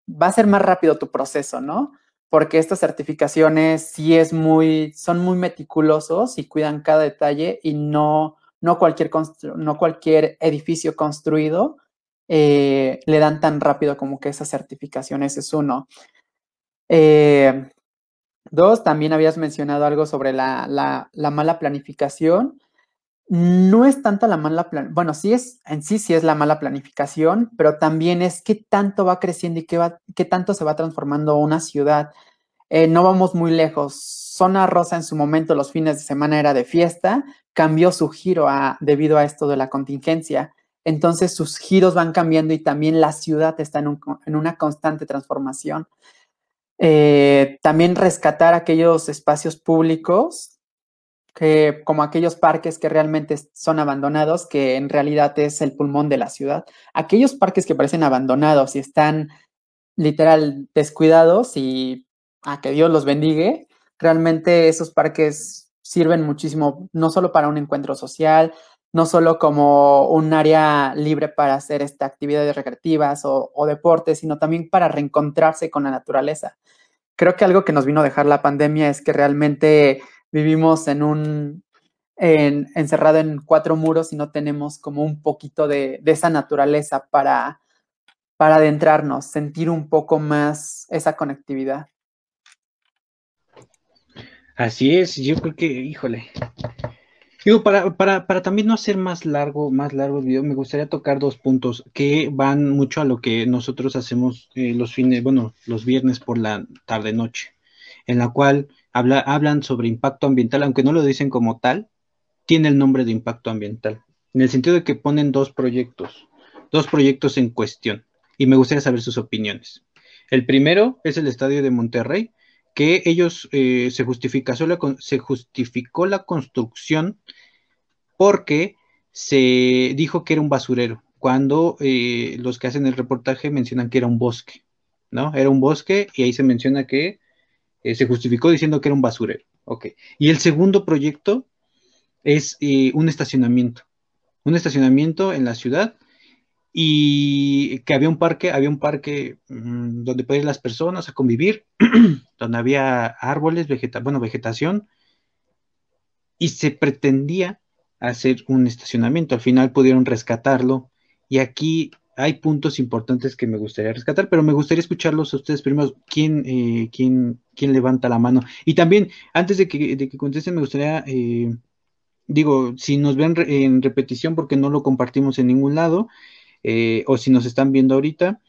va a ser más rápido tu proceso, ¿no? Porque estas certificaciones sí es muy, son muy meticulosos y cuidan cada detalle y no, no, cualquier, no cualquier edificio construido eh, le dan tan rápido como que esas certificaciones es uno. Eh, dos, también habías mencionado algo sobre la, mala planificación. No es tanto la mala plan, bueno, sí es, en sí sí es la mala planificación, pero también es qué tanto va creciendo y qué, va, qué tanto se va transformando una ciudad. Eh, no vamos muy lejos. Zona Rosa en su momento, los fines de semana era de fiesta, cambió su giro debido a esto de la contingencia. Entonces sus giros van cambiando y también la ciudad está en, en una constante transformación. Eh, también rescatar aquellos espacios públicos, que, como aquellos parques que realmente son abandonados, que en realidad es el pulmón de la ciudad. Aquellos parques que parecen abandonados y están literal descuidados y a que Dios los bendiga, realmente esos parques sirven muchísimo, no solo para un encuentro social, no solo como un área libre para hacer esta actividades recreativas o, deportes, sino también para reencontrarse con la naturaleza. Creo que algo que nos vino a dejar la pandemia es que realmente vivimos en un, encerrado en cuatro muros y no tenemos como un poquito de, esa naturaleza para, para adentrarnos, sentir un poco más esa conectividad. Así es, yo creo que, híjole, Digo, para, para, para, también no hacer más largo, más largo el video, me gustaría tocar dos puntos que van mucho a lo que nosotros hacemos eh, los fines, bueno, los viernes por la tarde-noche, en la cual habla, hablan sobre impacto ambiental, aunque no lo dicen como tal, tiene el nombre de impacto ambiental, en el sentido de que ponen dos proyectos, dos proyectos en cuestión, y me gustaría saber sus opiniones. El primero es el estadio de Monterrey, que ellos eh, se, justifica, se justificó la construcción porque se dijo que era un basurero, cuando eh, los que hacen el reportaje mencionan que era un bosque, ¿no? Era un bosque y ahí se menciona que eh, se justificó diciendo que era un basurero. Ok. Y el segundo proyecto es un estacionamiento, un estacionamiento en la ciudad y que había un parque, había un parque mm, donde podían las personas a convivir, donde había árboles, vegeta bueno, vegetación, y se pretendía hacer un estacionamiento. Al final pudieron rescatarlo, y aquí hay puntos importantes que me gustaría rescatar, pero me gustaría escucharlos a ustedes primero. ¿Quién, eh, quién, quién levanta la mano? Y también, antes de que, de que contesten, me gustaría, eh, digo, si nos ven en repetición, porque no lo compartimos en ningún lado, eh, o si nos están viendo ahorita,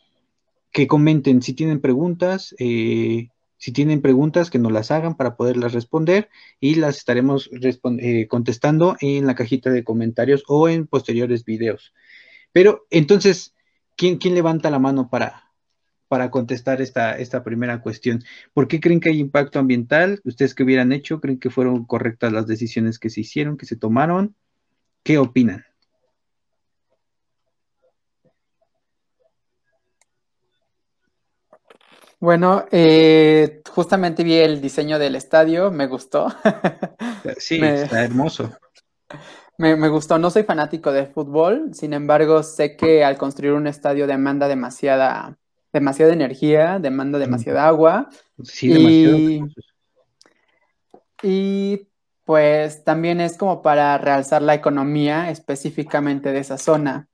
que comenten si tienen preguntas, eh, Si tienen preguntas, que nos las hagan para poderlas responder y las estaremos eh, contestando en la cajita de comentarios o en posteriores videos. Pero entonces, ¿quién, quién levanta la mano para, para contestar esta, esta primera cuestión? ¿Por qué creen que hay impacto ambiental? ¿Ustedes qué hubieran hecho? ¿Creen que fueron correctas las decisiones que se hicieron, que se tomaron? ¿Qué opinan? Bueno, eh, justamente vi el diseño del estadio, me gustó. Sí, está hermoso. Me, gustó, no soy fanático de fútbol, sin embargo, sé que al construir un estadio demanda demasiada, demasiada energía, demanda demasiada agua. Sí, demasiado. y pues también es como para realzar la economía específicamente de esa zona.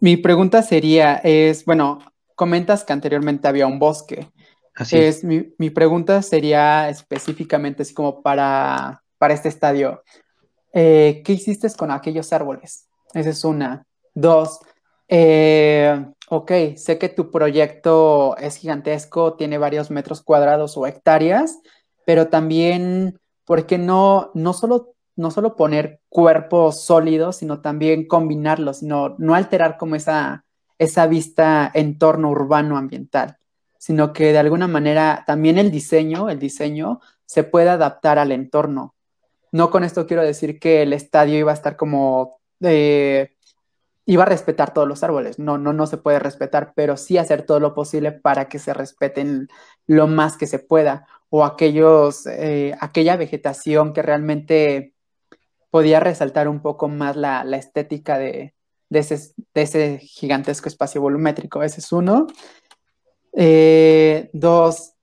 Mi pregunta sería, es, bueno, comentas que anteriormente había un bosque. Así es. Mi, pregunta sería específicamente así como para, para este estadio. Eh, ¿Qué hiciste con aquellos árboles? Esa es una. Dos, eh, ok, sé que tu proyecto es gigantesco, tiene varios metros cuadrados o hectáreas, pero también, ¿por qué no, no solo no solo poner cuerpos sólidos, sino también combinarlos, sino no alterar como esa, esa vista entorno urbano ambiental, sino que de alguna manera también el diseño, el diseño se puede adaptar al entorno. No con esto quiero decir que el estadio iba a estar como eh, iba a respetar todos los árboles. No, no, no se puede respetar, pero sí hacer todo lo posible para que se respeten lo más que se pueda. O aquellos, eh, aquella vegetación que realmente podía resaltar un poco más la estética de, de ese, gigantesco espacio volumétrico. Ese es uno. Eh, dos,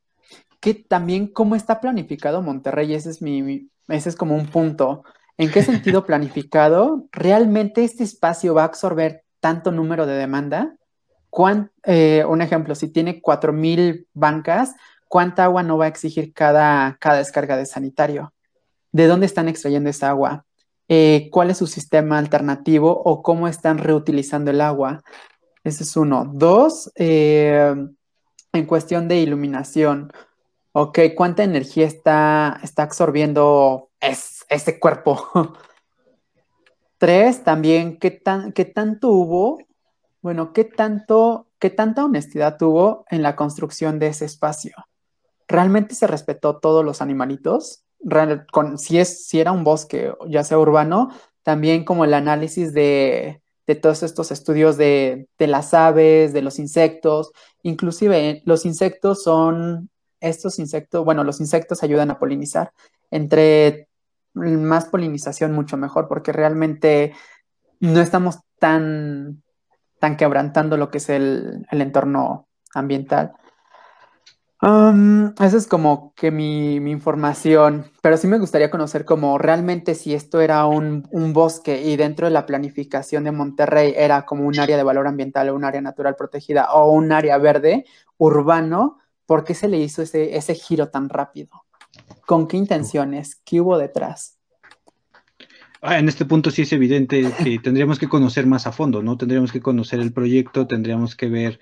que también cómo está planificado Monterrey, ese es, mi, ese es como un punto. ¿En qué sentido planificado? ¿Realmente este espacio va a absorber tanto número de demanda? Eh, un ejemplo, si tiene 4.000 bancas, ¿cuánta agua no va a exigir cada, cada descarga de sanitario? ¿De dónde están extrayendo esa agua? Eh, cuál es su sistema alternativo o cómo están reutilizando el agua. Ese es uno. Dos, eh, en cuestión de iluminación. Ok, ¿cuánta energía está, está absorbiendo ese cuerpo? Tres, también, ¿qué, tan, ¿qué tanto hubo? Bueno, ¿qué tanto, qué tanta honestidad tuvo en la construcción de ese espacio? ¿Realmente se respetó todos los animalitos? Si, es, si era un bosque, ya sea urbano, también como el análisis de, todos estos estudios de, las aves, de los insectos, inclusive los insectos son, estos insectos, bueno, los insectos ayudan a polinizar. Entre más polinización, mucho mejor, porque realmente no estamos tan, tan quebrantando lo que es el entorno ambiental. Esa es como que mi, información, pero sí me gustaría conocer como realmente si esto era un, bosque y dentro de la planificación de Monterrey era como un área de valor ambiental o un área natural protegida o un área verde urbano, ¿por qué se le hizo ese, ese giro tan rápido? ¿Con qué intenciones? ¿Qué hubo detrás? Ah, en este punto sí es evidente que tendríamos que conocer más a fondo, ¿no? Tendríamos que conocer el proyecto, tendríamos que ver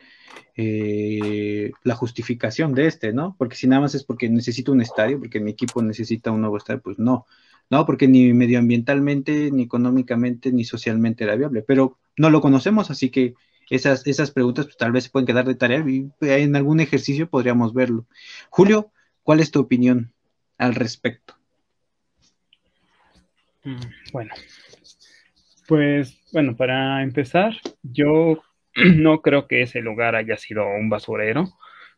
eh, la justificación de este, ¿no? Porque si nada más es porque necesito un estadio, porque mi equipo necesita un nuevo estadio, pues no, no, porque ni medioambientalmente, ni económicamente, ni socialmente era viable, pero no lo conocemos, así que esas, esas preguntas pues, tal vez pueden quedar de tarea y en algún ejercicio podríamos verlo. Julio, ¿cuál es tu opinión al respecto? Mm, bueno, pues bueno, para empezar, yo no creo que ese lugar haya sido un basurero.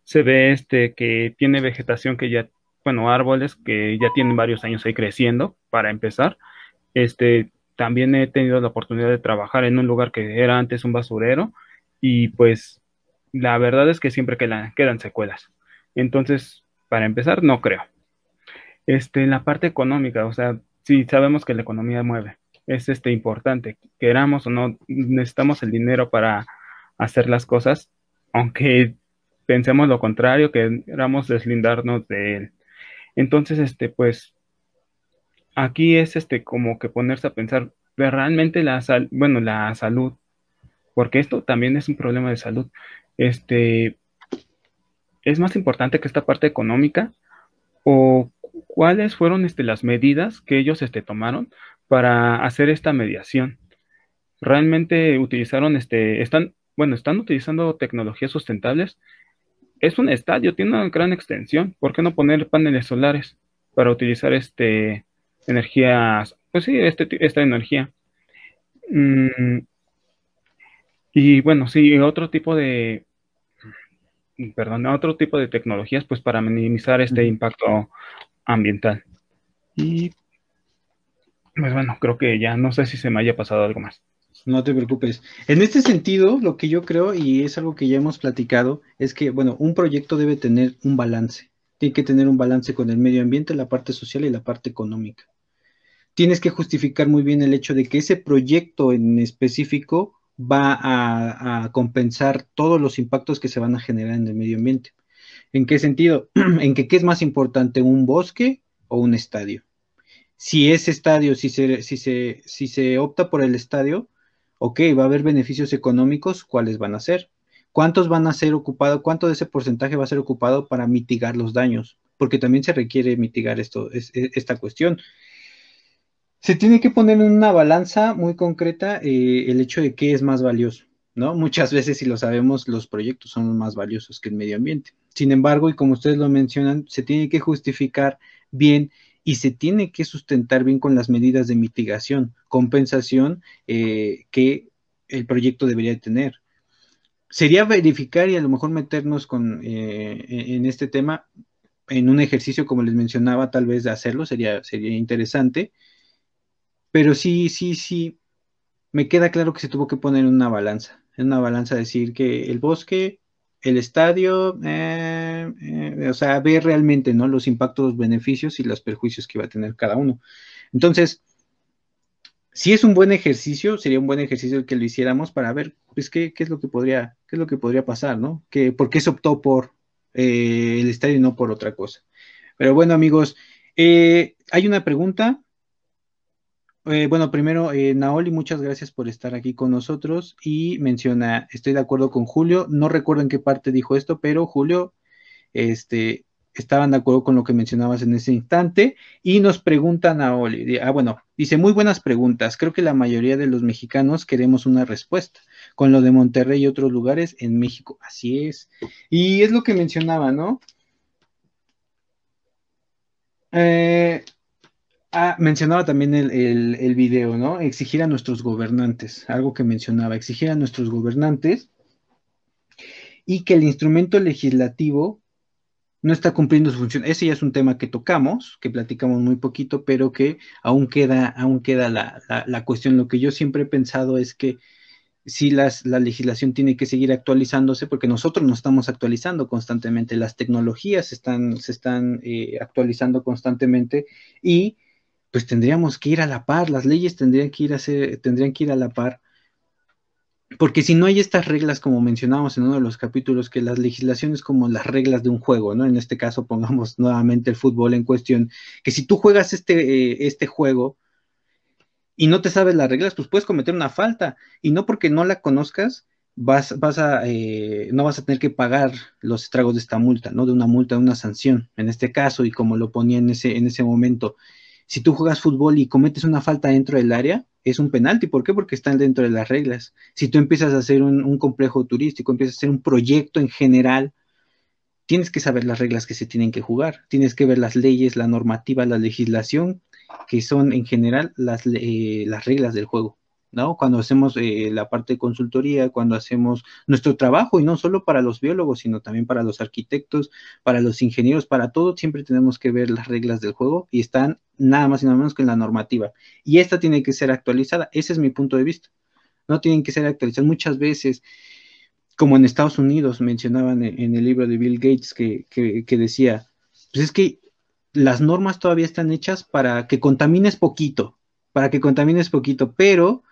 Se ve este que tiene vegetación que ya, bueno, árboles que ya tienen varios años ahí creciendo, para empezar. Este, también he tenido la oportunidad de trabajar en un lugar que era antes un basurero y pues la verdad es que siempre quedan, quedan secuelas. Entonces, para empezar, no creo. Este, la parte económica, o sea, sí sabemos que la economía mueve, es este importante, queramos o no, necesitamos el dinero para hacer las cosas, aunque pensemos lo contrario, que queramos deslindarnos de él. Entonces, este, pues, aquí es este como que ponerse a pensar realmente la sal, bueno, la salud, porque esto también es un problema de salud. Este, es más importante que esta parte económica o cuáles fueron este, las medidas que ellos este, tomaron para hacer esta mediación. Realmente utilizaron, este, están, bueno, están utilizando tecnologías sustentables. Es un estadio, tiene una gran extensión. ¿Por qué no poner paneles solares para utilizar este energías, pues sí, este, esta energía? Mm, y bueno, sí, otro tipo de, perdón, otro tipo de tecnologías, pues para minimizar este impacto ambiental. Y pues bueno, creo que ya no sé si se me haya pasado algo más. No te preocupes. En este sentido, lo que yo creo, y es algo que ya hemos platicado, es que, bueno, un proyecto debe tener un balance. Tiene que tener un balance con el medio ambiente, la parte social y la parte económica. Tienes que justificar muy bien el hecho de que ese proyecto en específico va a, compensar todos los impactos que se van a generar en el medio ambiente. ¿En qué sentido? en qué es más importante, un bosque o un estadio. Si ese estadio, si se, si se, si se opta por el estadio, ok, va a haber beneficios económicos, ¿cuáles van a ser? ¿Cuántos van a ser ocupados? ¿Cuánto de ese porcentaje va a ser ocupado para mitigar los daños? Porque también se requiere mitigar esto, esta cuestión se tiene que poner en una balanza muy concreta eh, el hecho de qué es más valioso, ¿no? Muchas veces, si lo sabemos, los proyectos son más valiosos que el medio ambiente. Sin embargo, y como ustedes lo mencionan, se tiene que justificar bien y se tiene que sustentar bien con las medidas de mitigación, compensación eh, que el proyecto debería tener. Sería verificar y a lo mejor meternos con, eh, en este tema en un ejercicio, como les mencionaba, tal vez de hacerlo, sería, sería interesante pero sí, sí, sí, me queda claro que se tuvo que poner en una balanza, en una balanza decir que el bosque, el estadio, eh, eh, o sea, ver realmente, ¿no? Los impactos, los beneficios y los perjuicios que va a tener cada uno. Entonces, si es un buen ejercicio, sería un buen ejercicio el que lo hiciéramos para ver, pues, qué, qué es lo que podría, qué es lo que podría pasar, ¿no? Que, ¿Por qué se optó por eh, el estadio y no por otra cosa? Pero bueno, amigos, hay una pregunta eh, bueno, primero, eh, Naoli, muchas gracias por estar aquí con nosotros y menciona, estoy de acuerdo con Julio, no recuerdo en qué parte dijo esto, pero Julio, este, estaban de acuerdo con lo que mencionabas en ese instante y nos pregunta Naoli, ah, bueno, dice, muy buenas preguntas, creo que la mayoría de los mexicanos queremos una respuesta con lo de Monterrey y otros lugares en México, así es. Y es lo que mencionaba, ¿no? Eh, Ah, mencionaba también el, el, video, ¿no? Exigir a nuestros gobernantes, algo que mencionaba, exigir a nuestros gobernantes y que el instrumento legislativo no está cumpliendo su función. Ese ya es un tema que tocamos, que platicamos muy poquito, pero que aún queda, aún queda la, la, cuestión. Lo que yo siempre he pensado es que si las, la legislación tiene que seguir actualizándose, porque nosotros nos estamos actualizando constantemente, las tecnologías están, se están eh, actualizando constantemente y pues tendríamos que ir a la par, las leyes tendrían que ir a ser, tendrían que ir a la par. Porque si no hay estas reglas, como mencionábamos en uno de los capítulos, que las legislaciones como las reglas de un juego, ¿no? En este caso, pongamos nuevamente el fútbol en cuestión, que si tú juegas este, eh, este juego y no te sabes las reglas, pues puedes cometer una falta. Y no porque no la conozcas, vas, vas a, eh, no vas a tener que pagar los estragos de esta multa, ¿no? De una multa, de una sanción, en este caso, y como lo ponía en ese, en ese momento si tú juegas fútbol y cometes una falta dentro del área, es un penalti. ¿Por qué? Porque están dentro de las reglas. Si tú empiezas a hacer un, complejo turístico, empiezas a hacer un proyecto en general, tienes que saber las reglas que se tienen que jugar. Tienes que ver las leyes, la normativa, la legislación, que son en general las, eh, las reglas del juego. ¿No? Cuando hacemos eh, la parte de consultoría, cuando hacemos nuestro trabajo, y no solo para los biólogos, sino también para los arquitectos, para los ingenieros, para todo, siempre tenemos que ver las reglas del juego y están nada más y nada menos que en la normativa. Y esta tiene que ser actualizada, ese es mi punto de vista. No tienen que ser actualizadas muchas veces, como en Estados Unidos mencionaban en, el libro de Bill Gates que, que decía, pues es que las normas todavía están hechas para que contamines poquito, para que contamines poquito, pero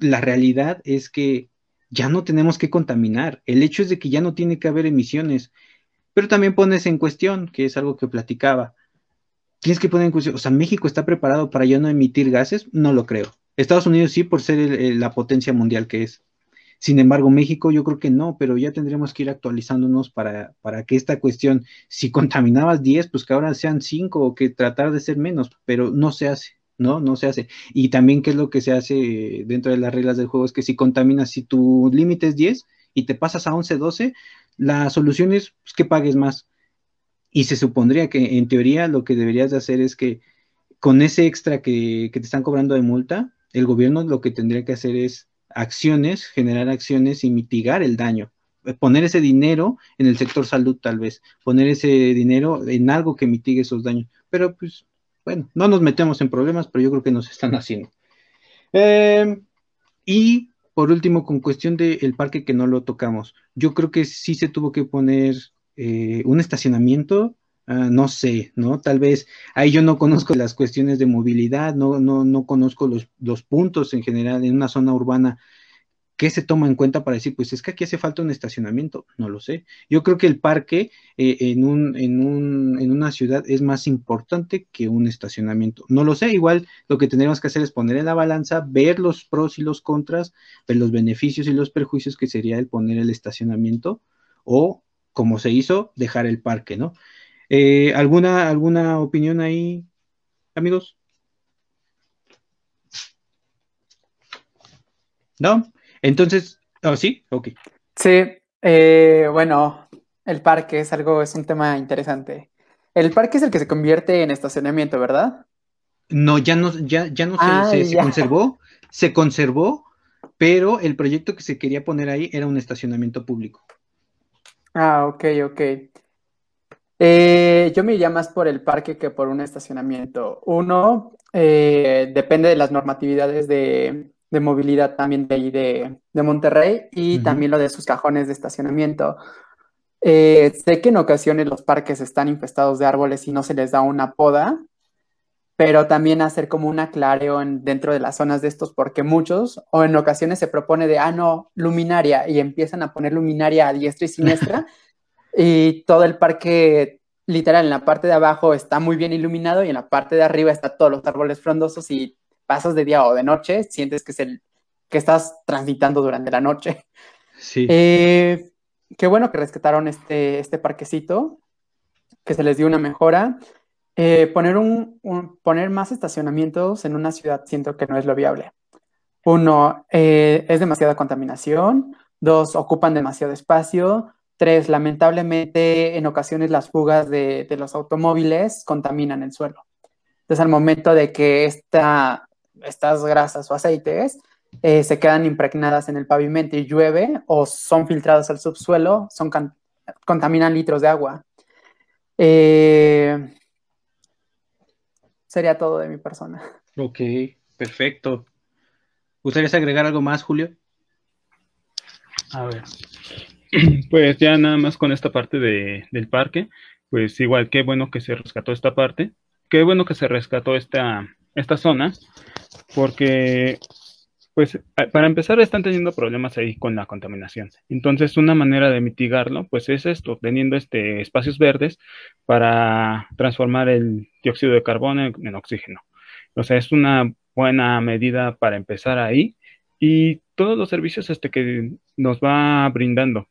la realidad es que ya no tenemos que contaminar. El hecho es de que ya no tiene que haber emisiones. Pero también pones en cuestión, que es algo que platicaba, tienes que poner en cuestión, o sea, ¿México está preparado para ya no emitir gases? No lo creo. Estados Unidos sí, por ser la potencia mundial que es. Sin embargo, México yo creo que no, pero ya tendríamos que ir actualizándonos para, para que esta cuestión, si contaminabas 10, pues que ahora sean 5 o que tratar de ser menos, pero no se hace. ¿No? No se hace. Y también, ¿qué es lo que se hace dentro de las reglas del juego? Es que si contaminas, si tu límite es 10 y te pasas a 11, 12, la solución es pues, que pagues más. Y se supondría que en teoría lo que deberías de hacer es que con ese extra que, que te están cobrando de multa, el gobierno lo que tendría que hacer es acciones, generar acciones y mitigar el daño poner ese dinero en el sector salud tal vez, poner ese dinero en algo que mitigue esos daños. Pero pues bueno, no nos metemos en problemas, pero yo creo que nos están haciendo. Em, y por último, con cuestión del parque que no lo tocamos, yo creo que sí se tuvo que poner eh, un estacionamiento, ah, no sé, ¿no? Tal vez ahí yo no conozco las cuestiones de movilidad, no, no, no conozco los, los puntos en general en una zona urbana ¿Qué se toma en cuenta para decir, pues es que aquí hace falta un estacionamiento? No lo sé. Yo creo que el parque eh, en, un, en, un, en una ciudad es más importante que un estacionamiento. No lo sé, igual lo que tendríamos que hacer es poner en la balanza, ver los pros y los contras, ver los beneficios y los perjuicios que sería el poner el estacionamiento o, como se hizo, dejar el parque, ¿no? Eh, ¿alguna, ¿Alguna opinión ahí, amigos? ¿No? Entonces, ¿oh, sí? Ok. Sí, eh, bueno, el parque es algo, es un tema interesante. El parque es el que se convierte en estacionamiento, ¿verdad? No, ya no, ya, ya no se, se, conservó, se conservó, pero el proyecto que se quería poner ahí era un estacionamiento público. Ah, ok, ok. Eh, yo me iría más por el parque que por un estacionamiento. Uno, eh, depende de las normatividades de, de movilidad también de ahí de, Monterrey y también lo de sus cajones de estacionamiento. Eh, sé que en ocasiones los parques están infestados de árboles y no se les da una poda, pero también hacer como un aclareo dentro de las zonas de estos, porque muchos, o en ocasiones se propone de, ah, no, luminaria, y empiezan a poner luminaria a diestra y siniestra, y todo el parque, literal, en la parte de abajo está muy bien iluminado y en la parte de arriba está todos los árboles frondosos y pasas de día o de noche, sientes que, es el, que estás transitando durante la noche. Sí. Eh, qué bueno que rescataron este, este parquecito, que se les dio una mejora. Eh, poner, un, poner más estacionamientos en una ciudad siento que no es lo viable. Uno, eh, es demasiada contaminación. Dos, ocupan demasiado espacio. Tres, lamentablemente en ocasiones las fugas de, de los automóviles contaminan el suelo. Entonces al momento de que esta, estas grasas o aceites eh, se quedan impregnadas en el pavimento y llueve o son filtradas al subsuelo, son contaminan litros de agua. Eh, sería todo de mi persona. Ok, perfecto. ¿Gustarías agregar algo más, Julio? A ver. Pues ya nada más con esta parte del parque, pues igual qué bueno que se rescató esta parte, qué bueno que se rescató esta, esta zona, porque, pues, para empezar, están teniendo problemas ahí con la contaminación. Entonces, una manera de mitigarlo, pues, es esto, teniendo este, espacios verdes para transformar el dióxido de carbono en, oxígeno. O sea, es una buena medida para empezar ahí y todos los servicios este, que nos va brindando.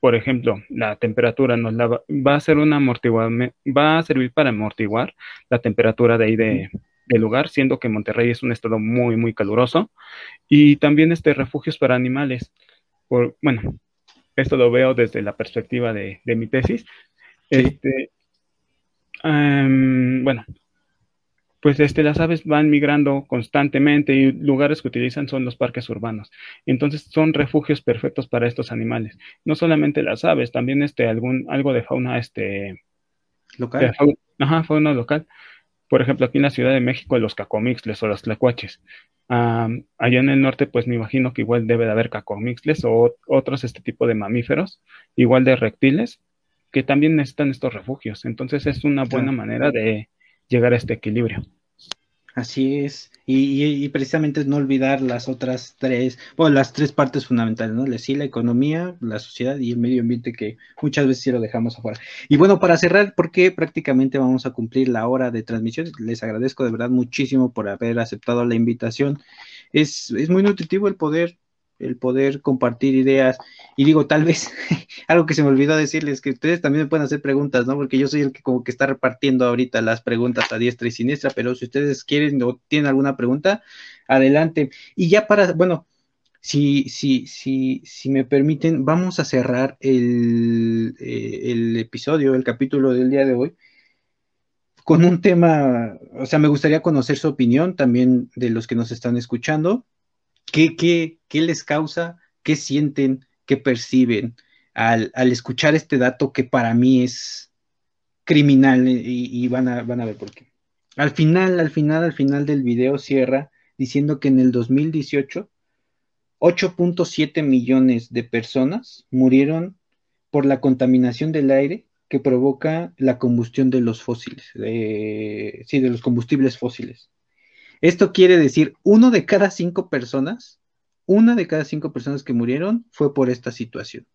Por ejemplo, la temperatura nos la va, va a ser una amortiguar, va a servir para amortiguar la temperatura de ahí de, del lugar, siendo que Monterrey es un estado muy, muy caluroso. Y también este, refugios para animales. Por, bueno, esto lo veo desde la perspectiva de, mi tesis. Este, em, bueno, pues este, las aves van migrando constantemente y lugares que utilizan son los parques urbanos. Entonces son refugios perfectos para estos animales. No solamente las aves, también este, algún, algo de fauna este, local. ajá, fauna local por ejemplo, aquí en la Ciudad de México, los cacomixles o los tlacuaches. allá en el norte, pues me imagino que igual debe de haber cacomixles o otros este tipo de mamíferos, igual de reptiles, que también necesitan estos refugios. Entonces es una buena manera de llegar a este equilibrio. Así es. Y, precisamente no olvidar las otras tres, bueno, las tres partes fundamentales, ¿no? Sí, la economía, la sociedad y el medio ambiente que muchas veces sí lo dejamos afuera. Y bueno, para cerrar, porque prácticamente vamos a cumplir la hora de transmisión, les agradezco de verdad muchísimo por haber aceptado la invitación. Es, es muy nutritivo el poder el poder compartir ideas. Y digo, tal vez, algo que se me olvidó decirles, que ustedes también me pueden hacer preguntas, ¿no? Porque yo soy el que como que está repartiendo ahorita las preguntas a diestra y siniestra, pero si ustedes quieren o tienen alguna pregunta, adelante. Y ya para, bueno, si, si, si, si me permiten, vamos a cerrar el, eh, el episodio, el capítulo del día de hoy con un tema, o sea, me gustaría conocer su opinión también de los que nos están escuchando. ¿Qué, les causa? ¿Qué sienten? ¿Qué perciben al, escuchar este dato que para mí es criminal y, van, a, van a ver por qué? Al final, al final, al final del video cierra diciendo que en el 2018 8.7 millones de personas murieron por la contaminación del aire que provoca la combustión de los fósiles, sí, de los combustibles fósiles. Esto quiere decir, uno de cada cinco personas, una de cada cinco personas que murieron fue por esta situación.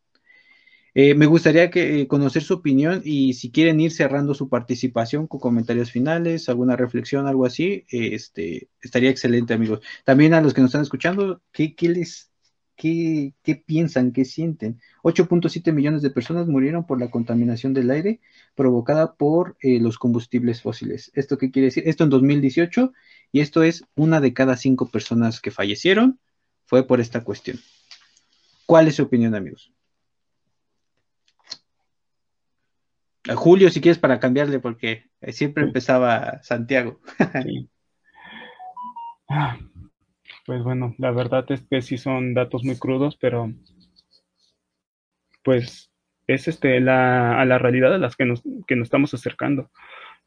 Eh, me gustaría que, eh, conocer su opinión y si quieren ir cerrando su participación con comentarios finales, alguna reflexión, algo así, este, estaría excelente, amigos. También a los que nos están escuchando, ¿qué, qué les, ¿Qué, piensan? ¿Qué sienten? 8.7 millones de personas murieron por la contaminación del aire provocada por eh, los combustibles fósiles. ¿Esto qué quiere decir? Esto en 2018 y esto es una de cada cinco personas que fallecieron fue por esta cuestión. ¿Cuál es su opinión, amigos? Julio, si quieres para cambiarle, porque siempre empezaba Santiago. Ah, pues bueno, la verdad es que sí son datos muy crudos, pero pues es este la, a la realidad a las que nos, que nos estamos acercando.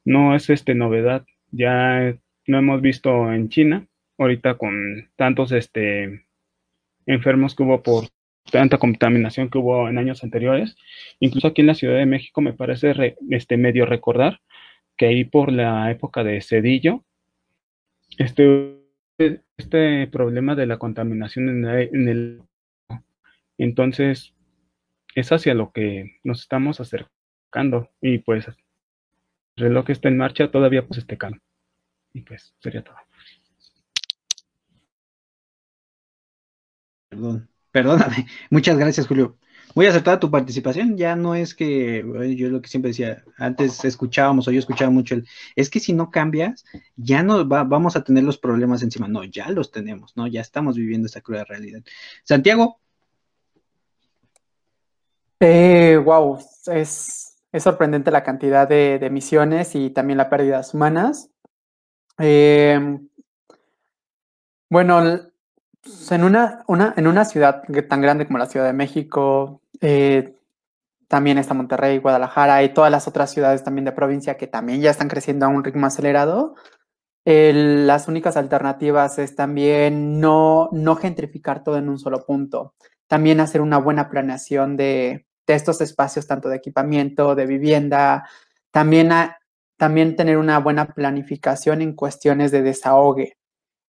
No es este novedad, ya lo hemos visto en China, ahorita con tantos este enfermos que hubo por tanta contaminación que hubo en años anteriores. Incluso aquí en la Ciudad de México me parece este medio recordar que ahí por la época de Cedillo, este este problema de la contaminación en el, entonces es hacia lo que nos estamos acercando y pues el reloj está en marcha todavía pues este calmo y pues sería todo. Perdón. Perdóname. Muchas gracias Julio muy acertada tu participación, ya no es que, yo lo que siempre decía, antes escuchábamos o yo escuchaba mucho el, es que si no cambias, ya no vamos a tener los problemas encima, no, ya los tenemos, ¿no? Ya estamos viviendo esta cruda realidad. Santiago. Eh, wow, es, sorprendente la cantidad de, emisiones y también las pérdidas humanas. Em, bueno, pues, en una, una, en una ciudad tan grande como la Ciudad de México, eh, también está Monterrey, Guadalajara y todas las otras ciudades también de provincia que también ya están creciendo a un ritmo acelerado, las únicas alternativas es también no, no gentrificar todo en un solo punto, también hacer una buena planeación de, de estos espacios, tanto de equipamiento, de vivienda, también, también tener una buena planificación en cuestiones de desahogue.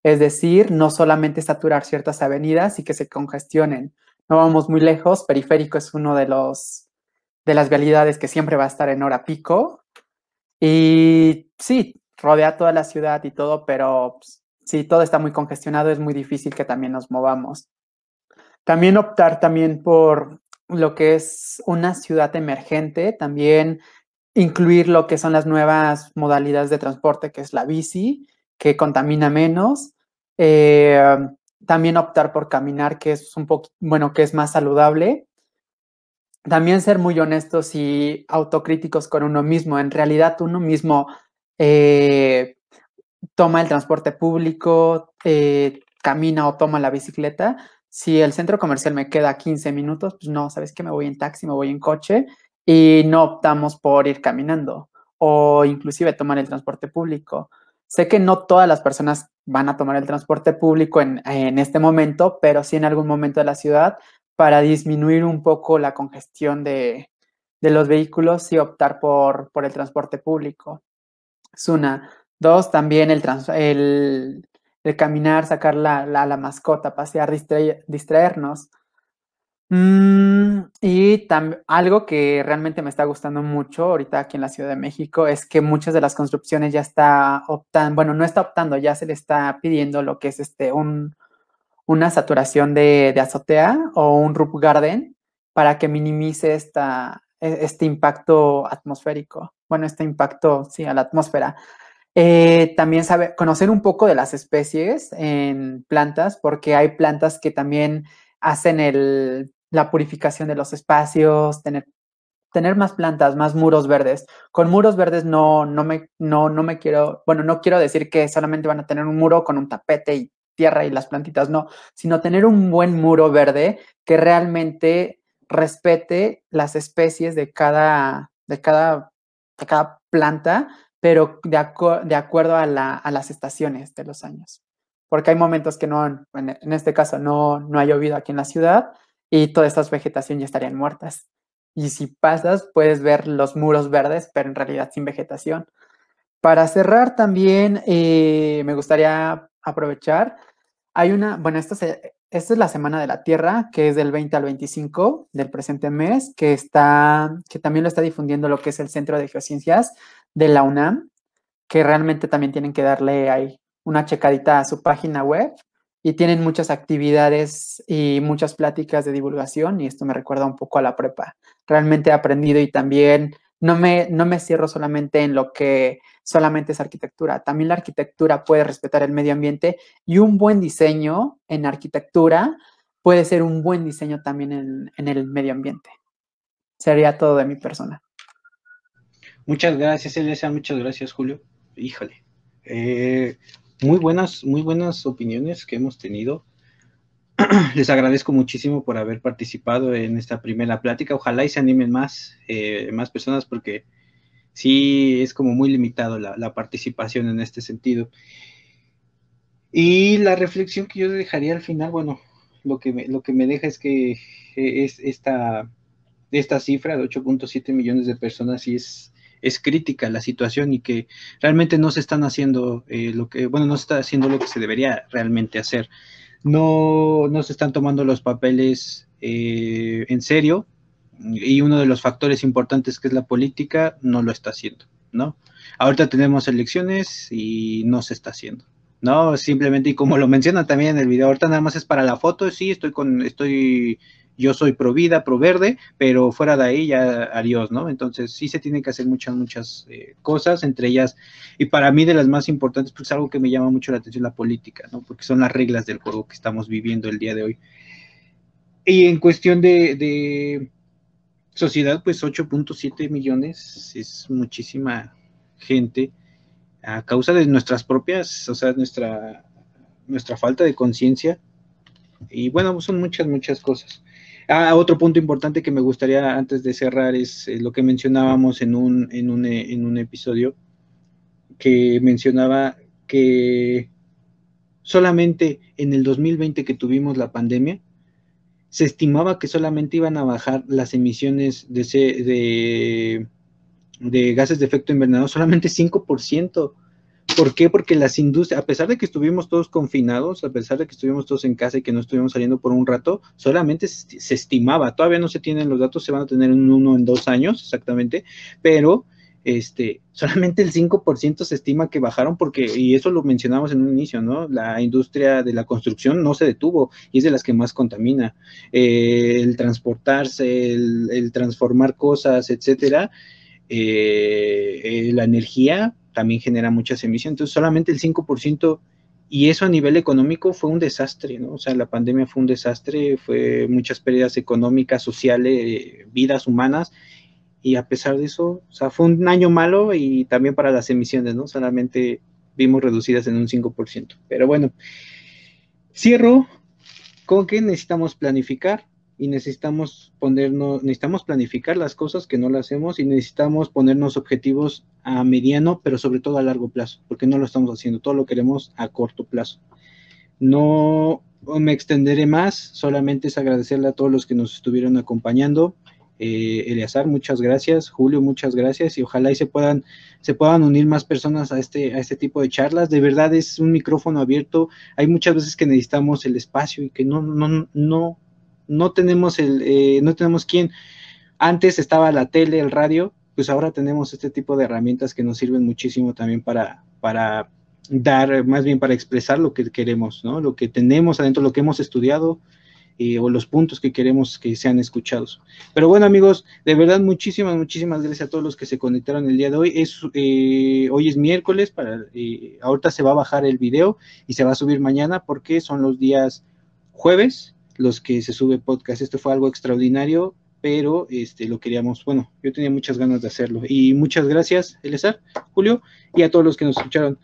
Es decir, no solamente saturar ciertas avenidas y que se congestionen. No vamos muy lejos, periférico es uno de los de las vialidades que siempre va a estar en hora pico. Y sí, rodea toda la ciudad y todo, pero pues, si todo está muy congestionado, es muy difícil que también nos movamos. También optar también por lo que es una ciudad emergente, también incluir lo que son las nuevas modalidades de transporte, que es la bici, que contamina menos. Eh, también optar por caminar, que es un poco, bueno, que es más saludable. También ser muy honestos y autocríticos con uno mismo. En realidad, uno mismo eh, toma el transporte público, eh, camina o toma la bicicleta. Si el centro comercial me queda 15 minutos, pues no, ¿sabes qué? Me voy en taxi, me voy en coche y no optamos por ir caminando o inclusive tomar el transporte público. Sé que no todas las personas van a tomar el transporte público en, este momento, pero sí en algún momento de la ciudad para disminuir un poco la congestión de, los vehículos y optar por, por, el transporte público. Es una. Dos, también el, el, caminar, sacar la, la, mascota, pasear, distraernos. Mm, y algo que realmente me está gustando mucho ahorita aquí en la Ciudad de México es que muchas de las construcciones ya está optando, bueno, no está optando, ya se le está pidiendo lo que es este un, una saturación de, azotea o un roof garden para que minimice esta, e, este impacto atmosférico. Bueno, este impacto, sí, a la atmósfera. Eh, también sabe, conocer un poco de las especies en plantas, porque hay plantas que también hacen el, la purificación de los espacios, tener, tener más plantas, más muros verdes. Con muros verdes no, no, me, no, no me quiero, bueno, no quiero decir que solamente van a tener un muro con un tapete y tierra y las plantitas, no, sino tener un buen muro verde que realmente respete las especies de cada, de cada, de cada planta pero de, acuerdo a, las estaciones de los años. Porque hay momentos que no, en, este caso no, no ha llovido aquí en la ciudad y todas estas vegetación ya estarían muertas. Y si pasas, puedes ver los muros verdes, pero en realidad sin vegetación. Para cerrar también, eh, me gustaría aprovechar, hay una, bueno, esta, esta es la Semana de la Tierra, que es del 20 al 25 del presente mes, que, está, que también lo está difundiendo lo que es el Centro de Geociencias de la UNAM, que realmente también tienen que darle ahí una checadita a su página web y tienen muchas actividades y muchas pláticas de divulgación y esto me recuerda un poco a la prepa. Realmente he aprendido y también no me, no me cierro solamente en lo que solamente es arquitectura. También la arquitectura puede respetar el medio ambiente y un buen diseño en arquitectura puede ser un buen diseño también en, en el medio ambiente. Sería todo de mi persona. Muchas gracias, Elisa. Muchas gracias, Julio. Híjole. Eh, muy buenas, muy buenas opiniones que hemos tenido. Les agradezco muchísimo por haber participado en esta primera plática. Ojalá y se animen más, eh, más personas porque sí es como muy limitado la, participación en este sentido. Y la reflexión que yo dejaría al final, bueno, lo que me, lo que me deja es que es esta, esta cifra de 8.7 millones de personas y es es crítica la situación y que realmente no se están haciendo eh, lo que, bueno, no se está haciendo lo que se debería realmente hacer. No, no se están tomando los papeles eh, en serio y uno de los factores importantes que es la política no lo está haciendo, ¿no? Ahorita tenemos elecciones y no se está haciendo. No, simplemente, y como lo menciona también en el video, ahorita nada más es para la foto, sí, estoy con, estoy yo soy pro vida, pro verde, pero fuera de ahí ya adiós, ¿no? Entonces sí se tienen que hacer muchas, muchas eh, cosas, entre ellas, y para mí de las más importantes, pues algo que me llama mucho la atención, la política, ¿no? Porque son las reglas del juego que estamos viviendo el día de hoy. Y en cuestión de, de sociedad, pues 8.7 millones es muchísima gente a causa de nuestras propias, o sea, nuestra, nuestra falta de conciencia. Y bueno, son muchas, muchas cosas. Ah, otro punto importante que me gustaría antes de cerrar es eh, lo que mencionábamos en un, en, un, eh, en un episodio que mencionaba que solamente en el 2020 que tuvimos la pandemia, se estimaba que solamente iban a bajar las emisiones de, de, de gases de efecto invernadero solamente 5%. ¿Por qué? Porque las industrias, a pesar de que estuvimos todos confinados, a pesar de que estuvimos todos en casa y que no estuvimos saliendo por un rato, solamente se estimaba, todavía no se tienen los datos, se van a tener en uno en dos años exactamente, pero este, solamente el 5% se estima que bajaron porque, y eso lo mencionamos en un inicio, ¿no? La industria de la construcción no se detuvo y es de las que más contamina. Eh, el transportarse, el, transformar cosas, etcétera, eh, eh, la energía también genera muchas emisiones. Entonces, solamente el 5%, y eso a nivel económico fue un desastre, ¿no? O sea, la pandemia fue un desastre, fue muchas pérdidas económicas, sociales, vidas humanas, y a pesar de eso, o sea, fue un año malo y también para las emisiones, ¿no? Solamente vimos reducidas en un 5%. Pero bueno, cierro con que necesitamos planificar, y necesitamos ponernos, necesitamos planificar las cosas que no las hacemos y necesitamos ponernos objetivos a mediano, pero sobre todo a largo plazo, porque no lo estamos haciendo, todo lo queremos a corto plazo. No me extenderé más, solamente es agradecerle a todos los que nos estuvieron acompañando. Eh, muchas gracias. Julio, muchas gracias. Y ojalá y se puedan, se puedan unir más personas a este, a este tipo de charlas. De verdad es un micrófono abierto. Hay muchas veces que necesitamos el espacio y que no, no, no, no tenemos el, eh, no tenemos quién. Antes estaba la tele, el radio, pues ahora tenemos este tipo de herramientas que nos sirven muchísimo también para, para dar, más bien para expresar lo que queremos, ¿no? Lo que tenemos adentro, lo que hemos estudiado, eh, o los puntos que queremos que sean escuchados. Pero bueno, amigos, de verdad, muchísimas, muchísimas gracias a todos los que se conectaron el día de hoy. Es, eh, hoy es miércoles, para, eh, ahorita se va a bajar el video y se va a subir mañana porque son los días jueves los que se sube podcast. Esto fue algo extraordinario, pero este, lo queríamos, bueno, yo tenía muchas ganas de hacerlo. Y muchas gracias, Elezar, Julio, y a todos los que nos escucharon.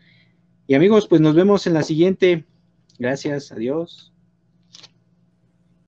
Y amigos, pues nos vemos en la siguiente. Gracias, adiós.